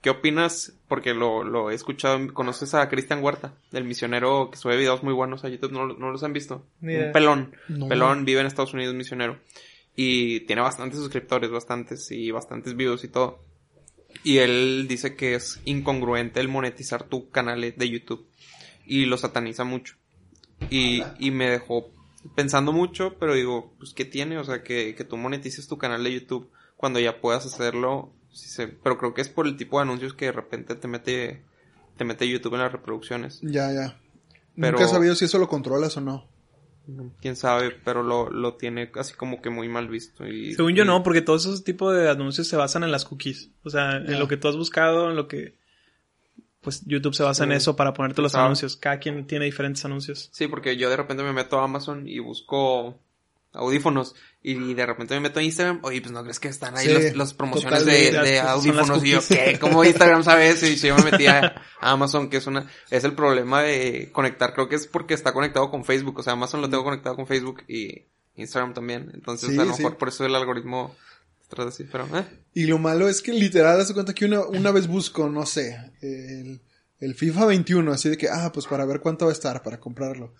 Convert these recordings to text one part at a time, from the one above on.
¿Qué opinas? Porque lo, lo he escuchado. ¿Conoces a Cristian Huerta? El misionero que sube videos muy buenos a YouTube. ¿No, no los han visto? Un pelón. No. Pelón, vive en Estados Unidos, misionero. Y tiene bastantes suscriptores, bastantes, y bastantes views y todo. Y él dice que es incongruente el monetizar tu canal de YouTube. Y lo sataniza mucho. Y, y me dejó pensando mucho, pero digo, pues ¿qué tiene? O sea, que, que tú monetices tu canal de YouTube cuando ya puedas hacerlo. Sí sé, pero creo que es por el tipo de anuncios que de repente te mete, te mete YouTube en las reproducciones. Ya, ya. Pero- Nunca he sabido si eso lo controlas o no. Quién sabe, pero lo, lo tiene así como que muy mal visto. Y, Según yo no, porque todos esos tipos de anuncios se basan en las cookies. O sea, en lo que tú has buscado, en lo que... Pues YouTube se basa en eso para ponerte los anuncios. Cada quien tiene diferentes anuncios. Sí, porque yo de repente me meto a Amazon y busco audífonos y de repente me meto a Instagram, oye, pues no crees que están ahí Sí, los, promociones de, de audífonos y yo. ¿qué? ¿Cómo Instagram sabe eso? Y si yo me metí a a Amazon, que es una, es el problema de conectar, creo que es porque está conectado con Facebook, o sea, Amazon lo tengo conectado con Facebook y Instagram también, entonces Sí, a lo sí. mejor por eso el algoritmo trata así, pero, eh. Y lo malo es que literal, hace cuenta que una, una vez busco, no sé, el, el FIFA 21, así de que, ah, pues para ver cuánto va a estar, para comprarlo.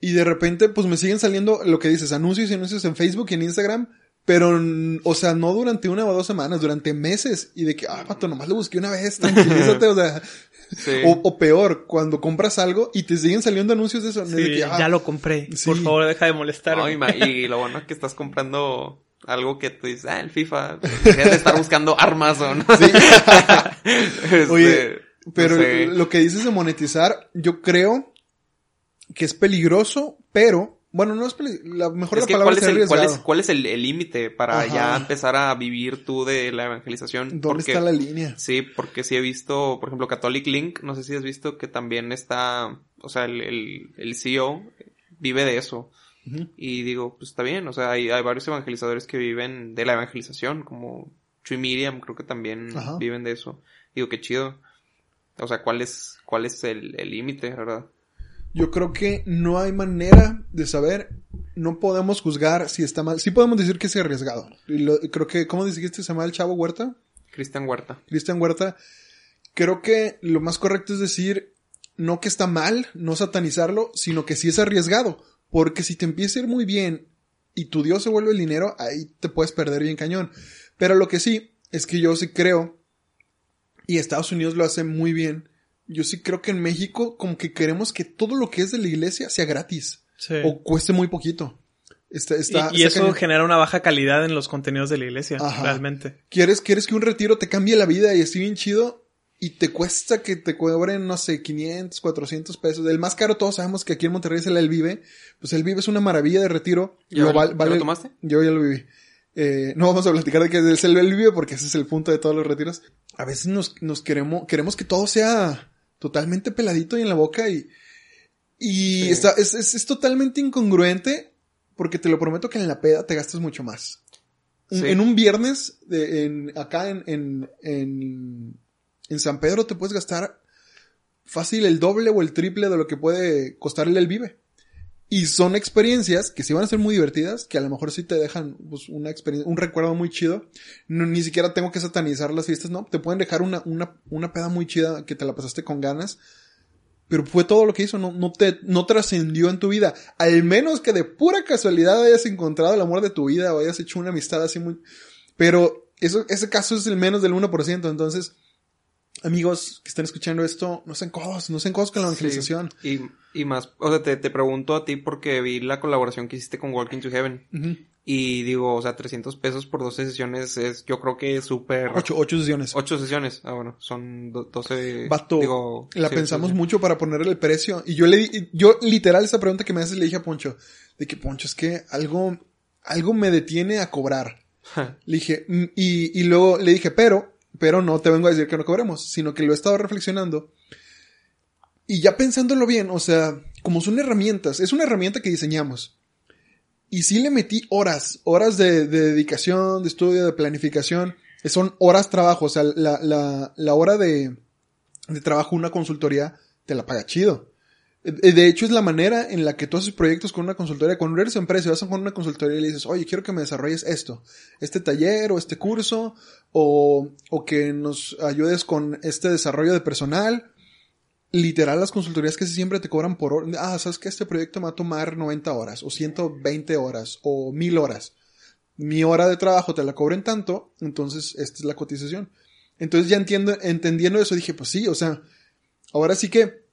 Y de repente, pues me siguen saliendo lo que dices, anuncios y anuncios en Facebook y en Instagram, pero, o sea, no durante una o dos semanas, durante meses. Y de que, ah, pato, nomás lo busqué una vez, tranquilízate, o sea. Sí. O, o peor, cuando compras algo y te siguen saliendo anuncios de eso. de que, ah, ya lo compré. sí. Por favor, deja de molestar. No, y, ma- y lo bueno es que estás comprando algo que tú dices, ah, el FIFA, deberías de estar buscando armas o no. Este, Oye, Pero no sé. lo que dices de monetizar, yo creo que es peligroso, pero, bueno, no es peligroso, la mejor Es la que, palabra ¿cuál, es el, cuál, es, cuál es el el límite para Ajá. ya empezar a vivir tú de la evangelización? ¿Dónde Porque- está la línea? Sí, porque sí he visto, por ejemplo, Catholic Link, no sé si has visto que también está, o sea, el, el, el CEO vive de eso. Y digo, pues está bien, o sea, hay, hay varios evangelizadores que viven de la evangelización, como Chuy Miriam, creo que también Ajá. viven de eso. Digo, qué chido. O sea, ¿cuál es, cuál es el el límite, verdad? Yo creo que no hay manera de saber, no podemos juzgar si está mal. Sí podemos decir que es arriesgado. Y lo- creo que, ¿cómo dijiste se llama el chavo Huerta? Cristian Huerta. Cristian Huerta. Creo que lo más correcto es decir, no que está mal, no satanizarlo, sino que sí es arriesgado. Porque si te empieza a ir muy bien y tu Dios se vuelve el dinero, ahí te puedes perder bien cañón. Pero lo que sí es que yo sí creo, y Estados Unidos lo hace muy bien, yo sí creo que en México como que queremos que todo lo que es de la iglesia sea gratis Sí. o cueste muy poquito. Está, está- y, y está eso cañón. genera una baja calidad en los contenidos de la iglesia, Ajá. realmente. ¿Quieres, quieres que un retiro te cambie la vida y esté bien chido y te cuesta que te cobren, no sé, 500, 400 pesos. El más caro todos sabemos que aquí en Monterrey es el El Vive. Pues el Vive es una maravilla de retiro. ¿Ya Lo vale- lo tomaste? Yo ya lo viví. Eh, no vamos a platicar de que es el El Vive porque ese es el punto de todos los retiros. A veces nos, nos queremos, queremos que todo sea totalmente peladito y en la boca y, y Sí. está, es, es, es totalmente incongruente porque te lo prometo que en la peda te gastas mucho más. Sí. En un viernes, de- en, acá en, en, en, en San Pedro te puedes gastar fácil el doble o el triple de lo que puede costarle el Vive. Y son experiencias que sí van a ser muy divertidas, que a lo mejor sí te dejan pues, una experiencia, un recuerdo muy chido. No, ni siquiera tengo que satanizar las fiestas, no. Te pueden dejar una, una, una peda muy chida que te la pasaste con ganas. Pero fue todo lo que hizo, no, no te, no trascendió en tu vida. Al menos que de pura casualidad hayas encontrado el amor de tu vida o hayas hecho una amistad así muy... Pero eso, ese caso es el menos del 1%. Entonces, amigos que están escuchando esto, no sean codos, no sean codos con la evangelización. Sí, Y, y más, o sea, te, te pregunto a ti porque vi la colaboración que hiciste con Walking to Heaven. Y digo, o sea, 300 pesos por 12 sesiones es, yo creo que es súper... Ocho, ocho sesiones. Ocho sesiones. Ah, bueno, son do- 12... Vato, digo, la sí, pensamos sí, mucho para ponerle el precio. Y yo le di, yo literal esa pregunta que me haces le dije a Poncho, de que Poncho, es que algo, algo me detiene a cobrar. Le dije, mm, y, y luego le dije, pero, pero no te vengo a decir que no cobremos, sino que lo he estado reflexionando. Y ya pensándolo bien, o sea, como son herramientas, es una herramienta que diseñamos. Y sí le metí horas, horas de, de dedicación, de estudio, de planificación. Son horas trabajo, o sea, la, la, la hora de, de trabajo una consultoría te la paga chido. Eh, De hecho, es la manera en la que tú haces proyectos con una consultoría. Cuando eres empresa y vas con una consultoría y le dices, oye, quiero que me desarrolles esto, este taller o este curso, o, o que nos ayudes con este desarrollo de personal. Literal, las consultorías que siempre te cobran por hora. Ah, sabes que este proyecto me va a tomar 90 horas, o 120 horas, o 1000 horas. Mi hora de trabajo te la cobren tanto, entonces esta es la cotización. Entonces ya entiendo, entendiendo eso, dije, pues sí, o sea, ahora sí que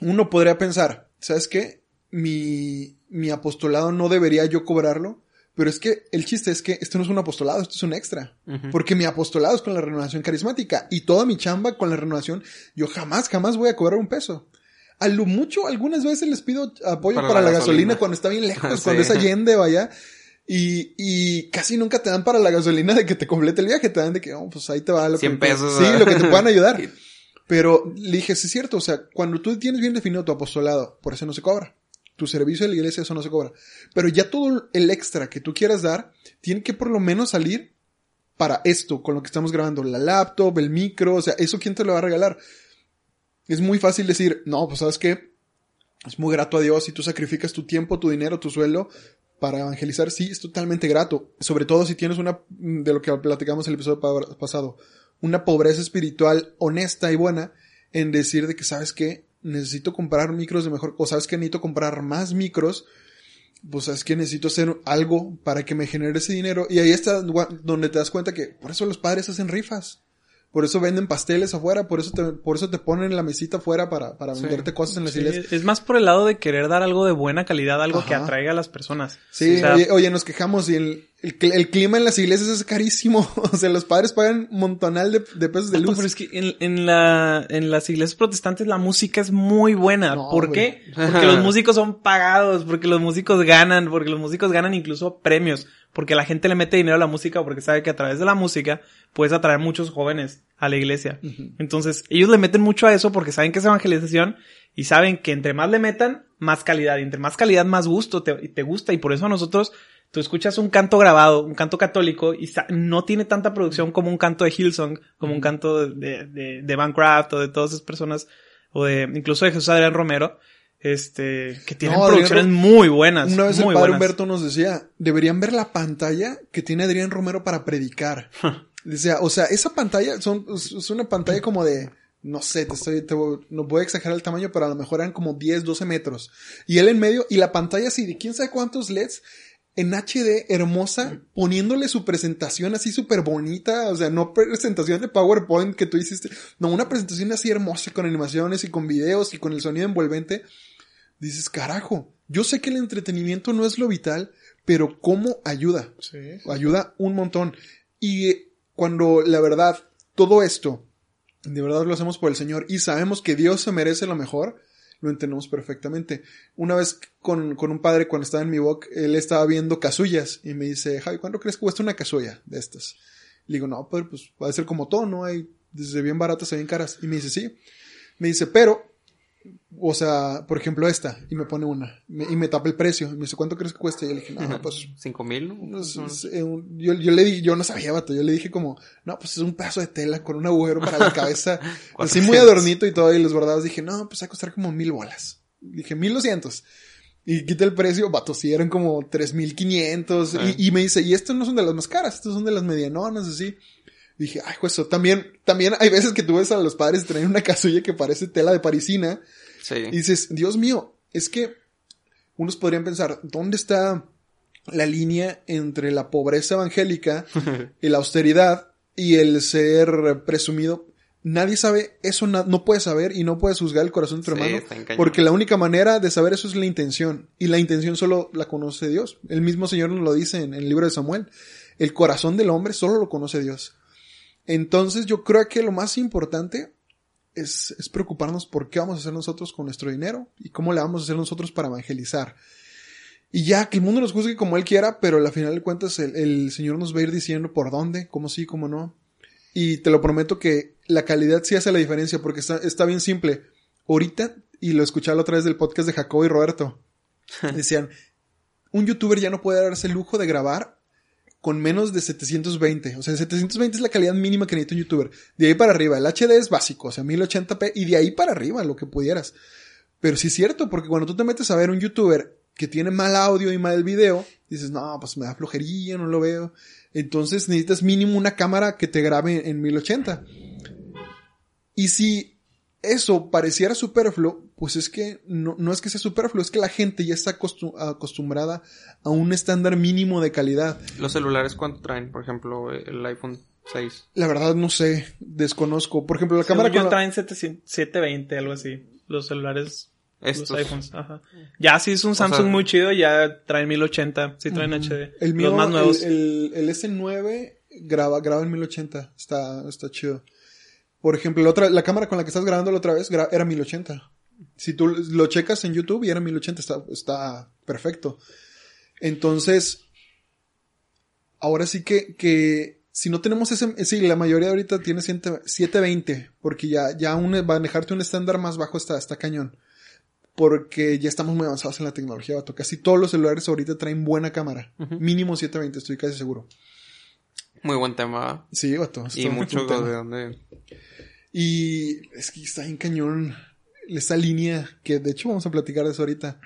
uno podría pensar, ¿sabes qué? Mi, mi apostolado no debería yo cobrarlo, pero es que el chiste es que esto no es un apostolado, esto es un extra. Porque mi apostolado es con la renovación carismática y toda mi chamba con la renovación, yo jamás, jamás voy a cobrar un peso. A lo mucho, algunas veces les pido apoyo para, Para la, la gasolina. gasolina. cuando está bien lejos, Sí. cuando es Allende, vaya. Y, y casi nunca te dan para la gasolina de que te complete el viaje, te dan de que, oh, pues ahí te va lo 100 que pesos, Sí, ¿verdad? lo que te puedan ayudar. Pero le dije, sí es cierto, o sea, cuando tú tienes bien definido tu apostolado, por eso no se cobra. Tu servicio de la iglesia, eso no se cobra. Pero ya todo el extra que tú quieras dar, tiene que por lo menos salir para esto, con lo que estamos grabando. La laptop, el micro, o sea, eso quién te lo va a regalar. Es muy fácil decir, no, pues sabes qué, es muy grato a Dios y tú sacrificas tu tiempo, tu dinero, tu sueldo para evangelizar. Sí, es totalmente grato. Sobre todo si tienes una, de lo que platicamos el episodio pa- pasado, una pobreza espiritual honesta y buena en decir de que, ¿sabes qué? Necesito comprar micros de mejor, o sabes que necesito comprar más micros, pues sabes que necesito hacer algo para que me genere ese dinero. Y ahí está donde te das cuenta que por eso los padres hacen rifas. Por eso venden pasteles afuera, por eso te, por eso te ponen la mesita afuera para, para Sí. venderte cosas en las Sí, iglesias. es más por el lado de querer dar algo de buena calidad, algo que atraiga a las personas. Sí, O sea, oye, oye, nos quejamos y el, el, cl- el clima en las iglesias es carísimo. O sea, los padres pagan un montonal de, de pesos de Vato, luz. pero es que en, en la, en las iglesias protestantes la música es muy buena. No, ¿Por güey. qué? Porque los músicos son pagados, porque los músicos ganan, porque los músicos ganan incluso premios, porque la gente le mete dinero a la música, porque sabe que a través de la música puedes atraer muchos jóvenes a la iglesia. Entonces, ellos le meten mucho a eso porque saben que es evangelización y saben que entre más le metan, más calidad. Y entre más calidad, más gusto te, te gusta. Y por eso a nosotros, tú escuchas un canto grabado, un canto católico, y no tiene tanta producción como un canto de Hillsong, como un canto de, de, de Bancraft o de todas esas personas, o de, incluso de Jesús Adrián Romero, este, que tienen No, producciones Ro- muy buenas. Una vez el padre buenas. Humberto nos decía, deberían ver la pantalla que tiene Adrián Romero para predicar. Decía, o sea, esa pantalla son, es una pantalla como de, no sé, te estoy, te no voy a exagerar el tamaño, pero a lo mejor eran como 10, 12 metros. Y él en medio, y la pantalla así de quién sabe cuántos LEDs en HD hermosa, poniéndole su presentación así súper bonita, o sea, no presentación de PowerPoint que tú hiciste, no, una presentación así hermosa con animaciones y con videos y con el sonido envolvente. Dices, carajo, yo sé que el entretenimiento no es lo vital, pero ¿cómo ayuda? Sí. ayuda un montón. Y eh, cuando la verdad, todo esto, de verdad lo hacemos por el Señor y sabemos que Dios se merece lo mejor, lo entendemos perfectamente. Una vez con, con un padre, cuando estaba en mi boc, él estaba viendo casullas y me dice, Javi, ¿cuánto crees que cuesta una casulla de estas? Le digo, no, pero pues va a ser como todo, ¿no? Hay desde bien baratas a bien caras. Y me dice, sí. Me dice, pero o sea, por ejemplo esta, y me pone una, me- y me tapa el precio, y me dice, ¿cuánto crees que cuesta? Y yo le dije, no, pues, Cinco mil, yo, yo le di, yo no sabía, vato, yo le dije como, no, pues es un pedazo de tela con un agujero para la cabeza, así muy 400. adornito y todo, y los bordados, dije, no, pues va a costar como mil bolas. Dije, mil doscientos. Y quita el precio, vato, sí, eran como tres mil quinientos, y, me dice, y estos no son de las más caras, estos son de las medianonas, así. Dije, ay, pues eso, también, también hay veces que tú ves a los padres traer una casulla que parece tela de parisina, Sí. y dices, Dios mío, es que unos podrían pensar, ¿dónde está la línea entre la pobreza evangélica y la austeridad y el ser presumido? Nadie sabe, eso na- no puede saber y no puedes juzgar el corazón de tu Sí, hermano. Porque la única manera de saber eso es la intención. Y la intención solo la conoce Dios. El mismo Señor nos lo dice en, en el libro de Samuel. El corazón del hombre solo lo conoce Dios. Entonces yo creo que lo más importante es, es preocuparnos por qué vamos a hacer nosotros con nuestro dinero y cómo le vamos a hacer nosotros para evangelizar. Y ya, que el mundo nos juzgue como él quiera, pero al final de cuentas el, el Señor nos va a ir diciendo por dónde, cómo sí, cómo no. Y te lo prometo que la calidad sí hace la diferencia porque está, está bien simple. Ahorita, y lo escuché la otra vez del podcast de Jacobo y Roberto, decían, un youtuber ya no puede darse el lujo de grabar con menos de 720. O sea, 720 es la calidad mínima que necesita un youtuber. De ahí para arriba, el HD es básico, o sea, 1080p, y de ahí para arriba, lo que pudieras. Pero sí es cierto, porque cuando tú te metes a ver un youtuber que tiene mal audio y mal video, dices, no, pues me da flojería, no lo veo. Entonces necesitas mínimo una cámara que te grabe en 1080. Y si eso pareciera superfluo, pues es que no, no es que sea superfluo, es que la gente ya está acostum- acostumbrada a un estándar mínimo de calidad. ¿Los celulares cuánto traen? Por ejemplo, el iPhone 6. La verdad no sé, desconozco. Por ejemplo, la Según cámara yo con la- traen 700 720, algo así. Los celulares, Estos. los iPhones. Ajá. Ya si es un Samsung sea- muy chido, ya traen 1080. Sí traen HD. el mío, los más nuevos. El, el, el S9 graba, graba en 1080. Está, está chido. Por ejemplo, la otra, la cámara con la que estás grabando la otra vez gra- era 1080. Si tú lo checas en YouTube y era 1080, está, está perfecto. Entonces, ahora sí que, que si no tenemos ese, sí, la mayoría ahorita tiene 100 720, porque ya, ya un, manejarte un estándar más bajo está, está cañón. Porque ya estamos muy avanzados en la tecnología, vato. Casi todos los celulares ahorita traen buena cámara. Mínimo 720, estoy casi seguro. Muy buen tema. Sí, vato. Y mucho de dónde... Y es que está en cañón esa línea que de hecho vamos a platicar de eso ahorita.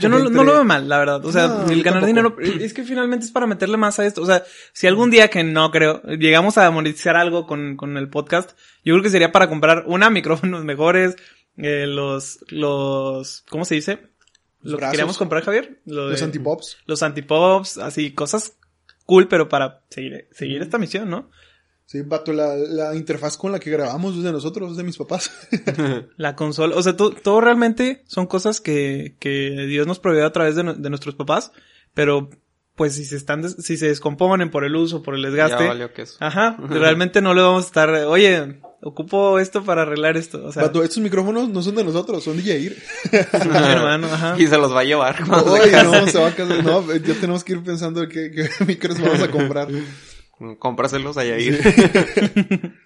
Yo no, lo- no Entre- lo veo mal, la verdad. O sea, No, el ganar tampoco. dinero es que finalmente es para meterle más a esto. O sea, si algún día que no creo, llegamos a monetizar algo con, con el podcast, yo creo que sería para comprar una, micrófonos mejores, eh, los, los, ¿cómo se dice? Lo que queríamos comprar, Javier. Lo Los antipops. Los antipops, así, cosas cool, pero para seguir, seguir esta misión, ¿no? Sí, vato, la, la interfaz con la que grabamos es de nosotros, es de mis papás. La consola, o sea, to- todo realmente son cosas que, que Dios nos provee a través de, de nuestros papás, pero pues si se están, des- si se descomponen por el uso, por el desgaste, Ya valió que eso. ajá, realmente no le vamos a estar, oye, ocupo esto para arreglar esto, o sea, Vato, estos micrófonos no son de nosotros, son de Yair. mi hermano, ajá. Y se los va a llevar. Oye, no, se va a casar. No, ya tenemos que ir pensando qué, qué micros vamos a comprar. Cómpraselos allá ir.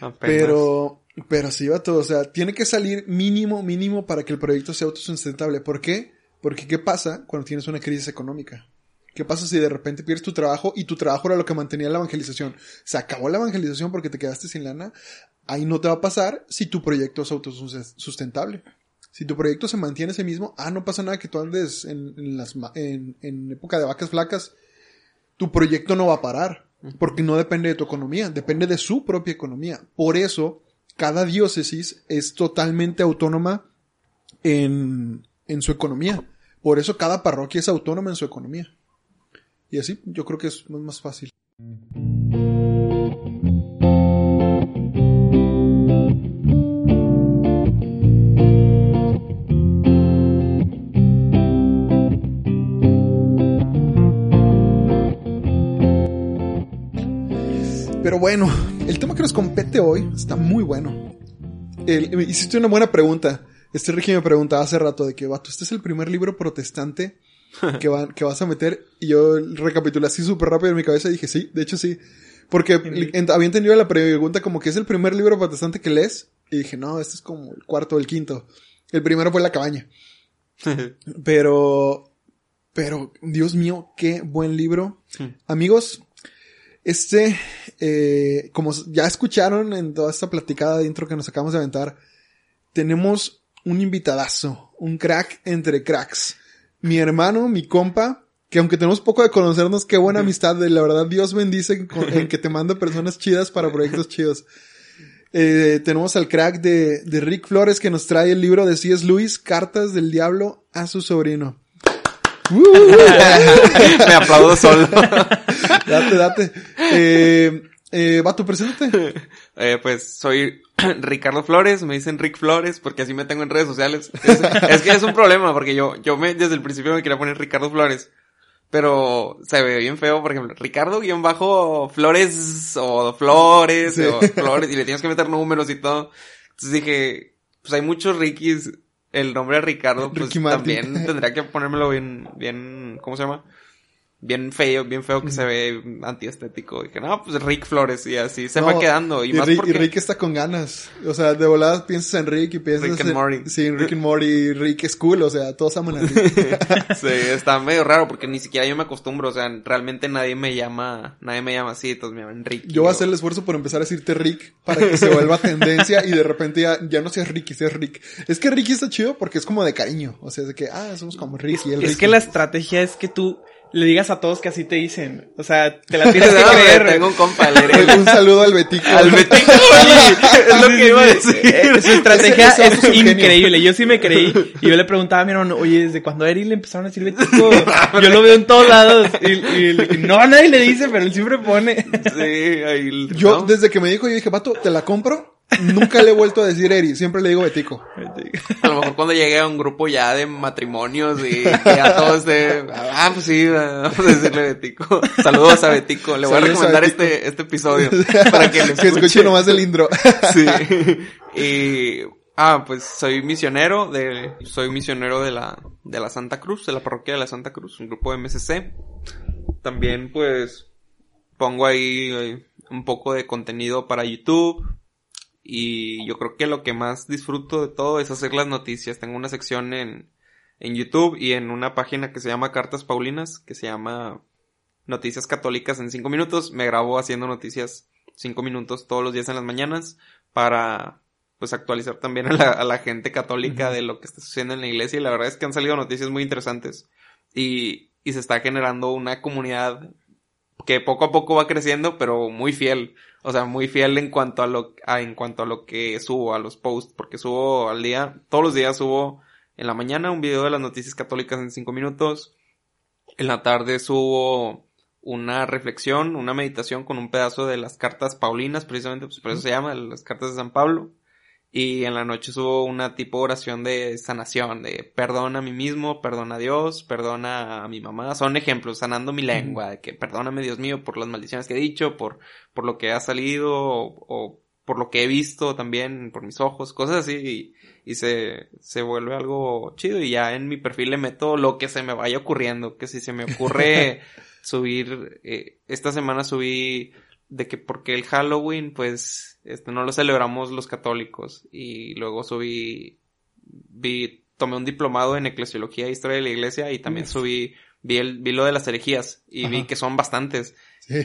Apenas. Pero, pero sí, vato, o sea, tiene que salir mínimo, mínimo para que el proyecto sea autosustentable. ¿Por qué? Porque ¿qué pasa cuando tienes una crisis económica? ¿Qué pasa si de repente pierdes tu trabajo y tu trabajo era lo que mantenía la evangelización? Se acabó la evangelización porque te quedaste sin lana. Ahí no te va a pasar si tu proyecto es autosustentable. Si tu proyecto se mantiene ese mismo, ah, no pasa nada que tú andes en, en las, en, en época de vacas flacas. Tu proyecto no va a parar. Porque no depende de tu economía, depende de su propia economía. Por eso, cada diócesis es totalmente autónoma en, en su economía. Por eso cada parroquia es autónoma en su economía. Y así yo creo que es más fácil. Bueno, el tema que nos compete hoy está muy bueno. El- hiciste una buena pregunta. Este Ricky me preguntaba hace rato de que, vato, este es el primer libro protestante que, van, que vas a meter. Y yo recapitulé así súper rápido en mi cabeza y dije, sí, de hecho sí. Porque en- había entendido la pregunta como que es el primer libro protestante que lees. Y dije, no, este es como el cuarto o el quinto. El primero fue La cabaña. Pero, pero, Dios mío, qué buen libro. Amigos, este, eh, como ya escucharon en toda esta platicada de intro que nos acabamos de aventar, tenemos un invitadazo, un crack entre cracks. Mi hermano, mi compa, que aunque tenemos poco de conocernos, qué buena amistad, de la verdad Dios bendice en, que te manda personas chidas para proyectos chidos. Eh, tenemos al crack de, de Rick Flores que nos trae el libro de C.S. Lewis, Cartas del Diablo a su sobrino. Me aplaudo solo. date, date. Eh, eh, Vato, preséntate. Eh, pues soy Ricardo Flores, me dicen Rick Flores porque así me tengo en redes sociales. Es, es que es un problema porque yo, yo me, desde el principio me quería poner Ricardo Flores. Pero se ve bien feo, por ejemplo, Ricardo guion bajo Flores o Flores Sí. o Flores y le tienes que meter números y todo. Entonces dije, pues hay muchos Rickys, el nombre de Ricardo pues Ricky también tendría que ponérmelo bien, bien, ¿cómo se llama? Bien feo, bien feo que se ve antiestético. Y dije, no, pues Rick Flores y así se No, va quedando. Y, Y, más Rick, porque... y Rick está con ganas. O sea, de volada piensas en Rick y piensas Rick and en... Morty. Sí, en Rick and Morty. Rick es cool. O sea, todos aman a Rick. sí, está medio raro porque ni siquiera yo me acostumbro. O sea, realmente nadie me llama, nadie me llama así, entonces me llaman Rick. Yo voy a hacer el esfuerzo por empezar a decirte Rick para que se vuelva tendencia y de repente ya, ya no seas Ricky, seas Rick. Es que Ricky está chido porque es como de cariño. O sea, es de que, ah, somos como Ricky. El Es Ricky. que la estrategia es que tú le digas a todos que así te dicen. O sea, te la tienes que No, creer. tengo un compa, Oye, Un saludo al Betico. Al Betico, güey. Es lo que iba a decir. Eh, Su estrategia Ese- ese es increíble. Yo sí me creí. Y yo le preguntaba a mi hermano, oye, ¿desde cuándo a Eri le empezaron a decir Betico? Yo lo veo en todos lados. Y, y no, a nadie le dice, pero él siempre pone. Sí, ahí. Yo, ¿no? desde que me dijo, yo dije, vato, ¿te la compro? Nunca le he vuelto a decir Eri. Siempre le digo Betico. A lo mejor cuando llegue a un grupo ya de matrimonios y ya todos de... Ah, pues sí, vamos a decirle Betico. Saludos a Betico. Le voy a Saludos a recomendar este, este episodio para que lo que escuche nomás el intro. Sí. Y... Ah, pues soy misionero de... Soy misionero de la... De la Santa Cruz, de la parroquia de la Santa Cruz, un grupo de MSC. También, pues... Pongo ahí eh, un poco de contenido para YouTube. Y yo creo que lo que más disfruto de todo es hacer las noticias. Tengo una sección en, en YouTube y en una página que se llama Cartas Paulinas, que se llama Noticias Católicas en 5 minutos. Me grabo haciendo noticias 5 minutos todos los días en las mañanas para pues actualizar también a la, a la gente católica de lo que está sucediendo en la iglesia. Y la verdad es que han salido noticias muy interesantes. Y, y se está generando una comunidad que poco a poco va creciendo, pero muy fiel. O sea, muy fiel en cuanto a lo, a, en cuanto a lo que subo, a los posts, porque subo al día, todos los días subo en la mañana un video de las noticias católicas en cinco minutos. En la tarde subo una reflexión, una meditación con un pedazo de las cartas paulinas, precisamente, pues por eso se llama, las cartas de San Pablo. Y en la noche subo una tipo oración de sanación, de perdona a mí mismo, perdona a Dios, perdona a mi mamá. Son ejemplos, sanando mi lengua, de que perdóname Dios mío por las maldiciones que he dicho, por, por lo que ha salido, o, o por lo que he visto también, por mis ojos, cosas así, y, y se, se vuelve algo chido. Y ya en mi perfil le meto lo que se me vaya ocurriendo, que si se me ocurre subir, eh, esta semana subí de que porque el Halloween, pues, este, no lo celebramos los católicos. Y luego subí, vi, tomé un diplomado en eclesiología e historia de la iglesia y también subí, vi el, vi lo de las herejías y vi que son bastantes.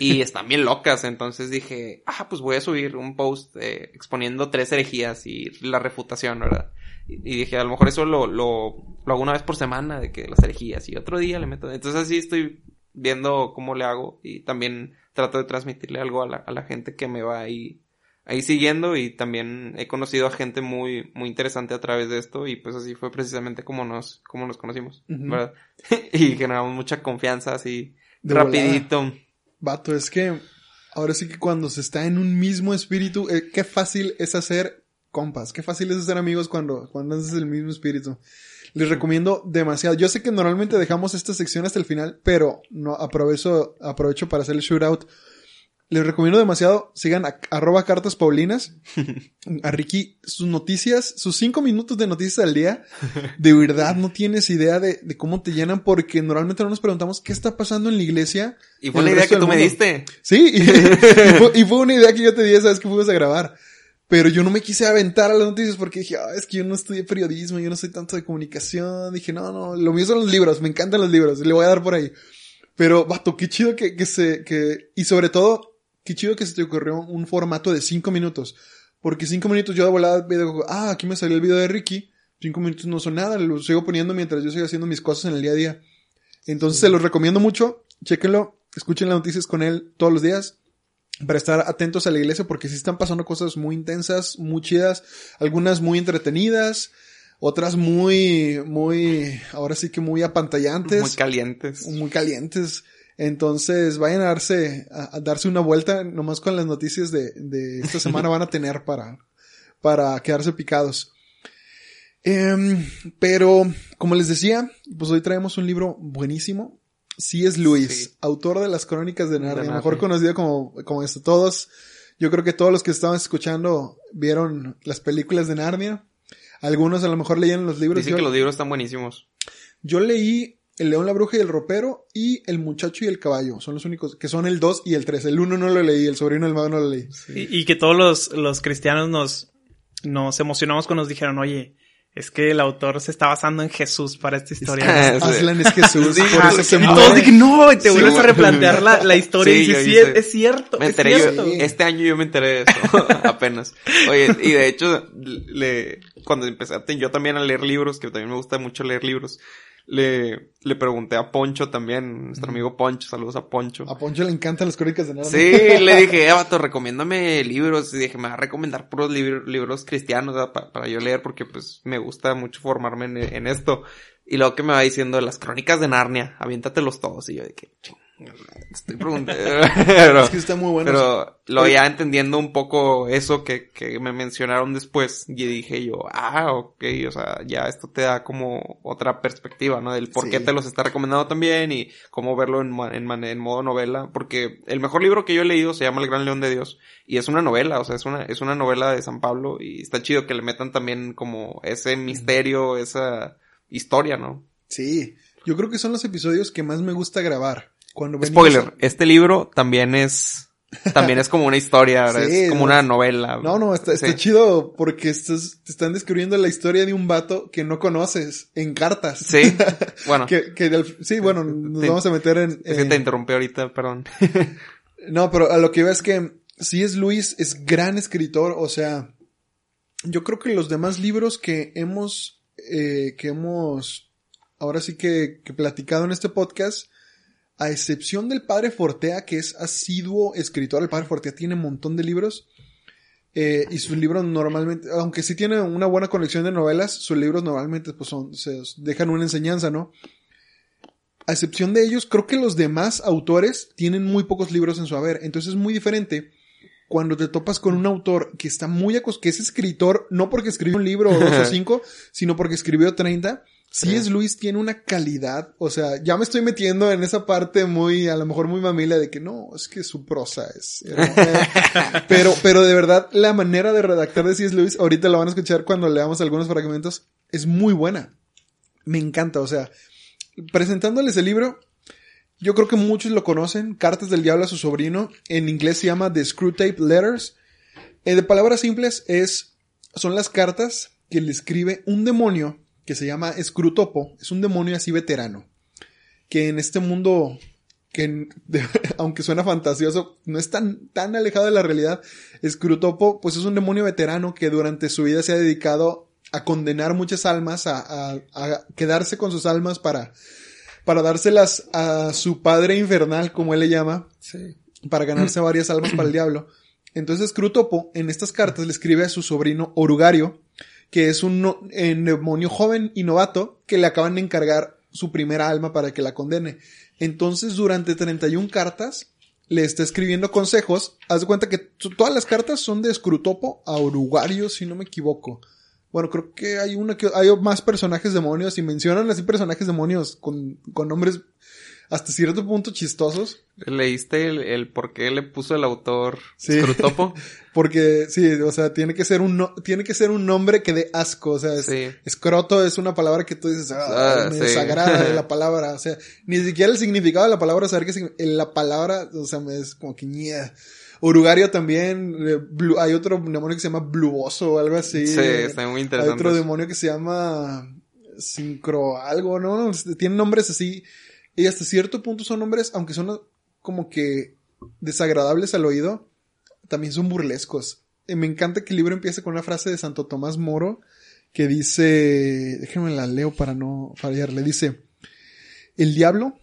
Y están bien locas, entonces dije, ah, pues voy a subir un post eh, exponiendo tres herejías y la refutación, ¿verdad? Y, y dije, a lo mejor eso lo, lo, lo hago una vez por semana, de que las herejías, y otro día le meto. Entonces así estoy viendo cómo le hago y también trato de transmitirle algo a la, a la gente que me va ahí, ahí siguiendo y también he conocido a gente muy, muy interesante a través de esto y pues así fue precisamente como nos, como nos conocimos. ¿verdad? y generamos mucha confianza así, De rapidito. Vato, es que ahora sí que cuando se está en un mismo espíritu, eh, qué fácil es hacer compas, qué fácil es hacer amigos cuando, cuando haces el mismo espíritu. Les recomiendo demasiado. Yo sé que normalmente dejamos esta sección hasta el final, pero no aprovecho, aprovecho para hacer el shootout. Les recomiendo demasiado, sigan a, arroba cartas paulinas, a Ricky, sus noticias, sus cinco minutos de noticias al día, de verdad no tienes idea de, de cómo te llenan porque normalmente no nos preguntamos qué está pasando en la iglesia. Y fue una idea que tú me diste. Sí, y, y fue, y fue una idea que yo te di esa vez que fuimos a grabar. Pero yo no me quise aventar a las noticias porque dije, "Ah, es que yo no estudié periodismo, yo no soy tanto de comunicación. Dije, no, no, lo mío son los libros, me encantan los libros, le voy a dar por ahí. Pero, vato, qué chido que, que se, que, y sobre todo, qué chido que se te ocurrió un formato de cinco minutos. Porque cinco minutos yo de volada video, ah, aquí me salió el video de Ricky. Cinco minutos no son nada, lo sigo poniendo mientras yo sigo haciendo mis cosas en el día a día. Entonces se los recomiendo mucho, chéquenlo, escuchen las noticias con él todos los días para estar atentos a la iglesia porque sí están pasando cosas muy intensas, muy chidas, algunas muy entretenidas, otras muy, muy, ahora sí que muy apantallantes, Muy calientes. muy calientes. Entonces vayan a darse, a, a darse una vuelta, nomás con las noticias de, de esta semana van a tener para, para quedarse picados. Em, pero, como les decía, pues hoy traemos un libro buenísimo. C.S. Lewis, Sí. autor de las crónicas de Narnia, mejor conocido como, como esto. Todos, yo creo que todos los que estaban escuchando vieron las películas de Narnia. Algunos a lo mejor leyeron los libros. Dicen Yo- que los libros están buenísimos. yo leí El león, la bruja y el ropero y el muchacho y el caballo. Son los únicos, que son el 2 y el 3. El 1 no lo leí, el sobrino del mago no lo leí. Y, y que todos los, los cristianos nos, nos emocionamos cuando nos dijeron, oye, es que el autor se está basando en Jesús para esta historia. Sí. Aslan es Jesús, por Ah, eso se muere. dije, no, y te Sí, vuelves a replantear la, la historia Sí, y dices, yo sí, es, es cierto, Me es enteré yo, cierto. este año yo me enteré de eso, apenas. Oye, y de hecho, le, cuando empecé yo también a leer libros, que también me gusta mucho leer libros, le, le pregunté a Poncho también, nuestro amigo Poncho, saludos a Poncho. A Poncho le encantan las crónicas de Narnia. Sí, le dije, eh, vato, recomiéndame libros. Y dije, me va a recomendar puros libr- libros cristianos ¿verdad? Pa- para yo leer porque pues me gusta mucho formarme en, en esto. Y luego que me va diciendo las crónicas de Narnia, aviéntatelos todos. Y yo de que, ching, estoy preguntando. pero, Es que está muy bueno. pero lo ya entendiendo un poco eso que, que me mencionaron después, y dije yo, ah, ok, o sea, ya esto te da como otra perspectiva, ¿no? Del por Sí. qué te los está recomendando también y cómo verlo en, en, man- en modo novela, porque el mejor libro que yo he leído se llama El Gran León de Dios, y es una novela, o sea, es una, es una novela de San Pablo, y está chido que le metan también como ese misterio, esa historia, ¿no? Sí. Yo creo que son los episodios que más me gusta grabar. Cuando Spoiler, este libro también es, también es como una historia, ¿verdad? Sí, es como no. una novela. No, no, está, está Sí. chido porque estás, te están descubriendo la historia de un vato que no conoces en cartas. Sí, bueno, Que, que del- sí, bueno, nos Sí. vamos a meter en... es que en- te interrumpí ahorita, perdón. No, pero a lo que iba es que si es Luis, es gran escritor, o sea, yo creo que los demás libros que hemos, eh, que hemos, ahora sí que, que platicado en este podcast, a excepción del padre Fortea, que es asiduo escritor, el padre Fortea tiene un montón de libros, eh, y sus libros normalmente, aunque sí tiene una buena colección de novelas, sus libros normalmente pues son, se dejan una enseñanza, ¿no? A excepción de ellos, creo que los demás autores tienen muy pocos libros en su haber. Entonces es muy diferente cuando te topas con un autor que está muy acos que es escritor, no porque escribió un libro o dos o cinco, sino porque escribió 30. Si Sí. es Luis, tiene una calidad. O sea, ya me estoy metiendo en esa parte muy, a lo mejor muy mamila de que no, es que su prosa es. hermosa. pero, pero de verdad, la manera de redactar de C.S. Lewis, ahorita la van a escuchar cuando leamos algunos fragmentos, es muy buena. Me encanta, o sea, presentándoles el libro, yo creo que muchos lo conocen, Cartas del Diablo a su sobrino, en inglés se llama The Screwtape Letters. Eh, de palabras simples es, son las cartas que le escribe un demonio que se llama Scrutopo, es un demonio así veterano, que en este mundo que de- aunque suena fantasioso, no es tan, tan alejado de la realidad. Scrutopo, pues es un demonio veterano que durante su vida se ha dedicado a condenar muchas almas, a, a- a quedarse con sus almas para, para dárselas a su padre infernal, como él le llama, para ganarse varias almas para el diablo. Entonces Scrutopo en estas cartas le escribe a su sobrino Orugario, que es un no- eh, demonio joven y novato que le acaban de encargar su primera alma para que la condene. Entonces, durante 31 cartas, le está escribiendo consejos. Haz de cuenta que todas las cartas son de Scrutopo a Orugario, si no me equivoco. Bueno, creo que hay una que hay más personajes demonios y mencionan así personajes demonios con, con nombres hasta cierto punto chistosos. ¿Leíste el, el por qué le puso el autor Sí. Scrutopo? Porque sí, o sea, tiene que ser un no- tiene que ser un nombre que dé asco, o sea, es, Sí. escroto es una palabra que tú dices, "Ah, Ah, me sí. desagrada la palabra, o sea, ni siquiera el significado de la palabra, saber que signi- la palabra, o sea, me es como que ñe. Urugario también, eh, hay otro demonio que se llama Bluoso o algo así. Sí, está muy Hay interesante. otro demonio que se llama Sincro algo, ¿no? Tienen nombres así. Y hasta cierto punto son nombres, aunque son como que desagradables al oído, también son burlescos. Y me encanta que el libro empiece con una frase de Santo Tomás Moro que dice, déjenme la leo para no fallarle, dice, el diablo,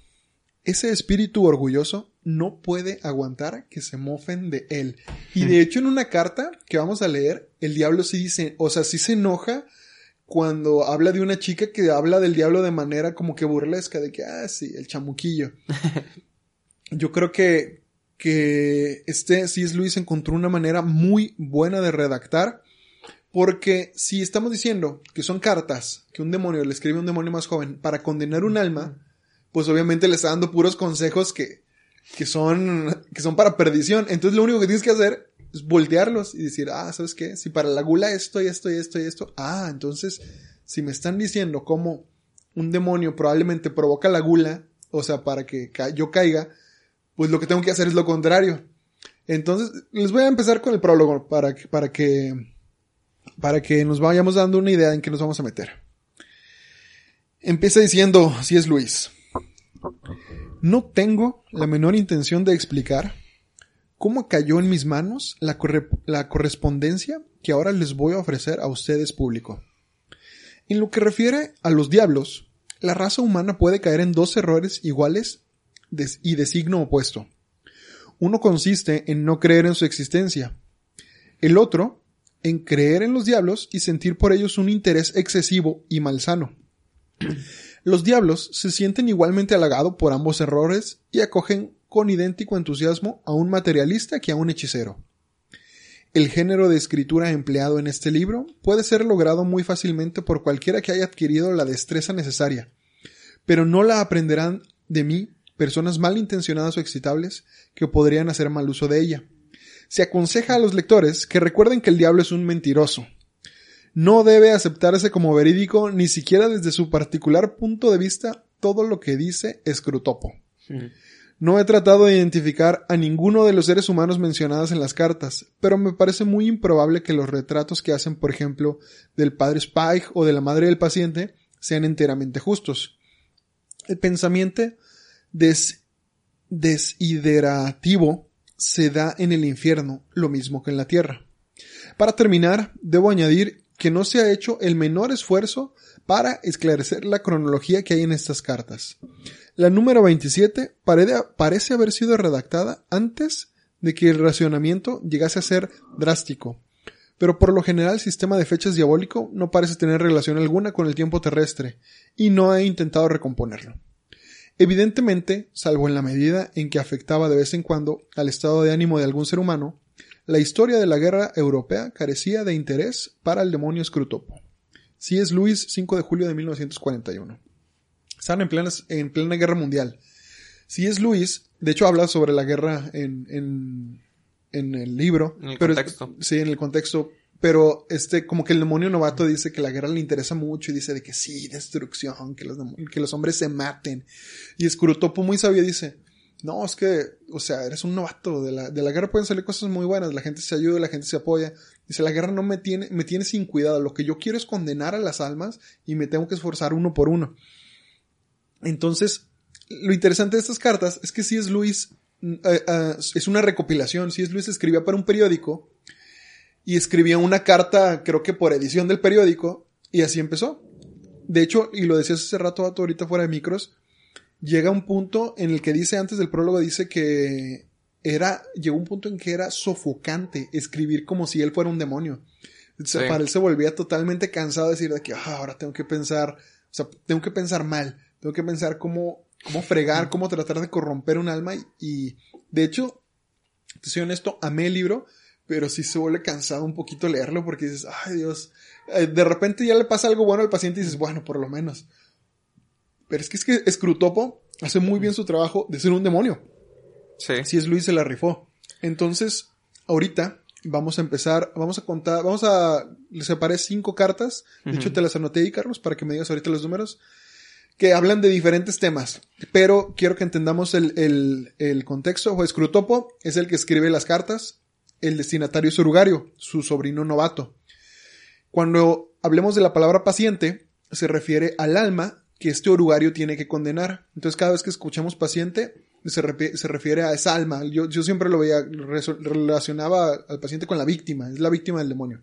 ese espíritu orgulloso, no puede aguantar que se mofen de él. Y de hecho en una carta que vamos a leer, el diablo sí dice, o sea, sí se enoja cuando habla de una chica que habla del diablo de manera como que burlesca, de que, ah, sí, el chamuquillo. Yo creo que, que este C.S. Luis encontró una manera muy buena de redactar, porque si estamos diciendo que son cartas que un demonio le escribe a un demonio más joven para condenar un alma, pues obviamente le está dando puros consejos que, que son, que son para perdición. Entonces lo único que tienes que hacer voltearlos y decir, ah, ¿sabes qué? Si para la gula esto y esto y esto y esto, ah, entonces, si me están diciendo cómo un demonio probablemente provoca la gula, o sea, para que yo caiga, pues lo que tengo que hacer es lo contrario. Entonces, les voy a empezar con el prólogo para que, para que, para que nos vayamos dando una idea en qué nos vamos a meter. Empieza diciendo, si es Luis. No tengo la menor intención de explicar cómo cayó en mis manos la, corre- la correspondencia que ahora les voy a ofrecer a ustedes público. En lo que refiere a los diablos, la raza humana puede caer en dos errores iguales y de signo opuesto. Uno consiste en no creer en su existencia. El otro, en creer en los diablos y sentir por ellos un interés excesivo y malsano. Los diablos se sienten igualmente halagados por ambos errores y acogen con idéntico entusiasmo a un materialista que a un hechicero. El género de escritura empleado en este libro puede ser logrado muy fácilmente por cualquiera que haya adquirido la destreza necesaria, pero no la aprenderán de mí personas malintencionadas o excitables que podrían hacer mal uso de ella. Se aconseja a los lectores que recuerden que el diablo es un mentiroso. No debe aceptarse como verídico ni siquiera desde su particular punto de vista todo lo que dice Scrutopo. No he tratado de identificar a ninguno de los seres humanos mencionados en las cartas, pero me parece muy improbable que los retratos que hacen, por ejemplo, del padre Spike o de la madre del paciente sean enteramente justos. El pensamiento des- desiderativo se da en el infierno, lo mismo que en la tierra. Para terminar, debo añadir que no se ha hecho el menor esfuerzo para esclarecer la cronología que hay en estas cartas. La número 27 pare- parece haber sido redactada antes de que el racionamiento llegase a ser drástico, pero por lo general el sistema de fechas diabólico no parece tener relación alguna con el tiempo terrestre, y no he intentado recomponerlo. Evidentemente, salvo en la medida en que afectaba de vez en cuando al estado de ánimo de algún ser humano, la historia de la guerra europea carecía de interés para el demonio Scrutopo. Si es Luis, 5 de julio de 1941. Estaban en plena, en plena guerra mundial. Si es Luis, de hecho habla sobre la guerra en, en, en el libro. En el pero- contexto. Sí, en el contexto. Pero este, como que el demonio novato dice que la guerra le interesa mucho y dice de que sí, destrucción, que los, que los hombres se maten. Y Scrutopo muy sabio dice, no, es que, o sea, eres un novato, de la, de la guerra pueden salir cosas muy buenas, la gente se ayuda, la gente se apoya. Dice, la guerra no me tiene, me tiene sin cuidado, lo que yo quiero es condenar a las almas y me tengo que esforzar uno por uno. Entonces, lo interesante de estas cartas es que si es Luis, eh, eh, es una recopilación, si es Luis escribía para un periódico y escribía una carta, creo que por edición del periódico, y así empezó. De hecho, y lo decías hace rato, Vato, ahorita fuera de micros, llega un punto en el que dice antes del prólogo, dice que era, llegó un punto en que era sofocante escribir como si él fuera un demonio. O sea, Sí. Para él se volvía totalmente cansado de decir de que "Ah, ahora tengo que pensar, o sea, tengo que pensar mal, tengo que pensar cómo, cómo fregar, cómo tratar de corromper un alma y, de hecho, te soy honesto, amé el libro, pero sí se vuelve cansado un poquito leerlo porque dices, ay Dios, Eh, de repente ya le pasa algo bueno al paciente y dices, bueno, por lo menos. Pero es que es que Scrutopo hace muy bien su trabajo de ser un demonio. Sí. Si es Luis se la rifó. Entonces, ahorita vamos a empezar, vamos a contar, vamos a, les separé cinco cartas. De hecho, te las anoté ahí, Carlos, para que me digas ahorita los números. Que hablan de diferentes temas. Pero quiero que entendamos el, el, contexto. O Scrutopo es el que escribe las cartas. El destinatario es Orugario, su sobrino novato. Cuando hablemos de la palabra paciente, se refiere al alma que este orugario tiene que condenar. Entonces, cada vez que escuchamos paciente, se, se refiere a esa alma. Yo, yo siempre lo veía, relacionaba al paciente con la víctima, es la víctima del demonio.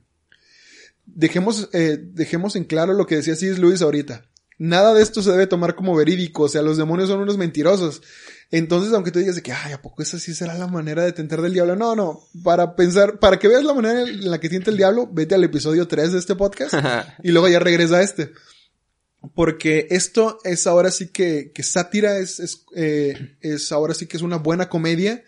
Dejemos, eh, dejemos en claro lo que decía C.S. Luis ahorita. Nada de esto se debe tomar como verídico, o sea, los demonios son unos mentirosos. Entonces, aunque tú digas de que, ay, ¿a poco esa sí será la manera de tentar del diablo? No, no, para pensar, para que veas la manera en la que tienta el diablo, vete al episodio 3 de este podcast y luego ya regresa a este. Porque esto es ahora sí que, que sátira es, es, eh, es ahora sí que es una buena comedia.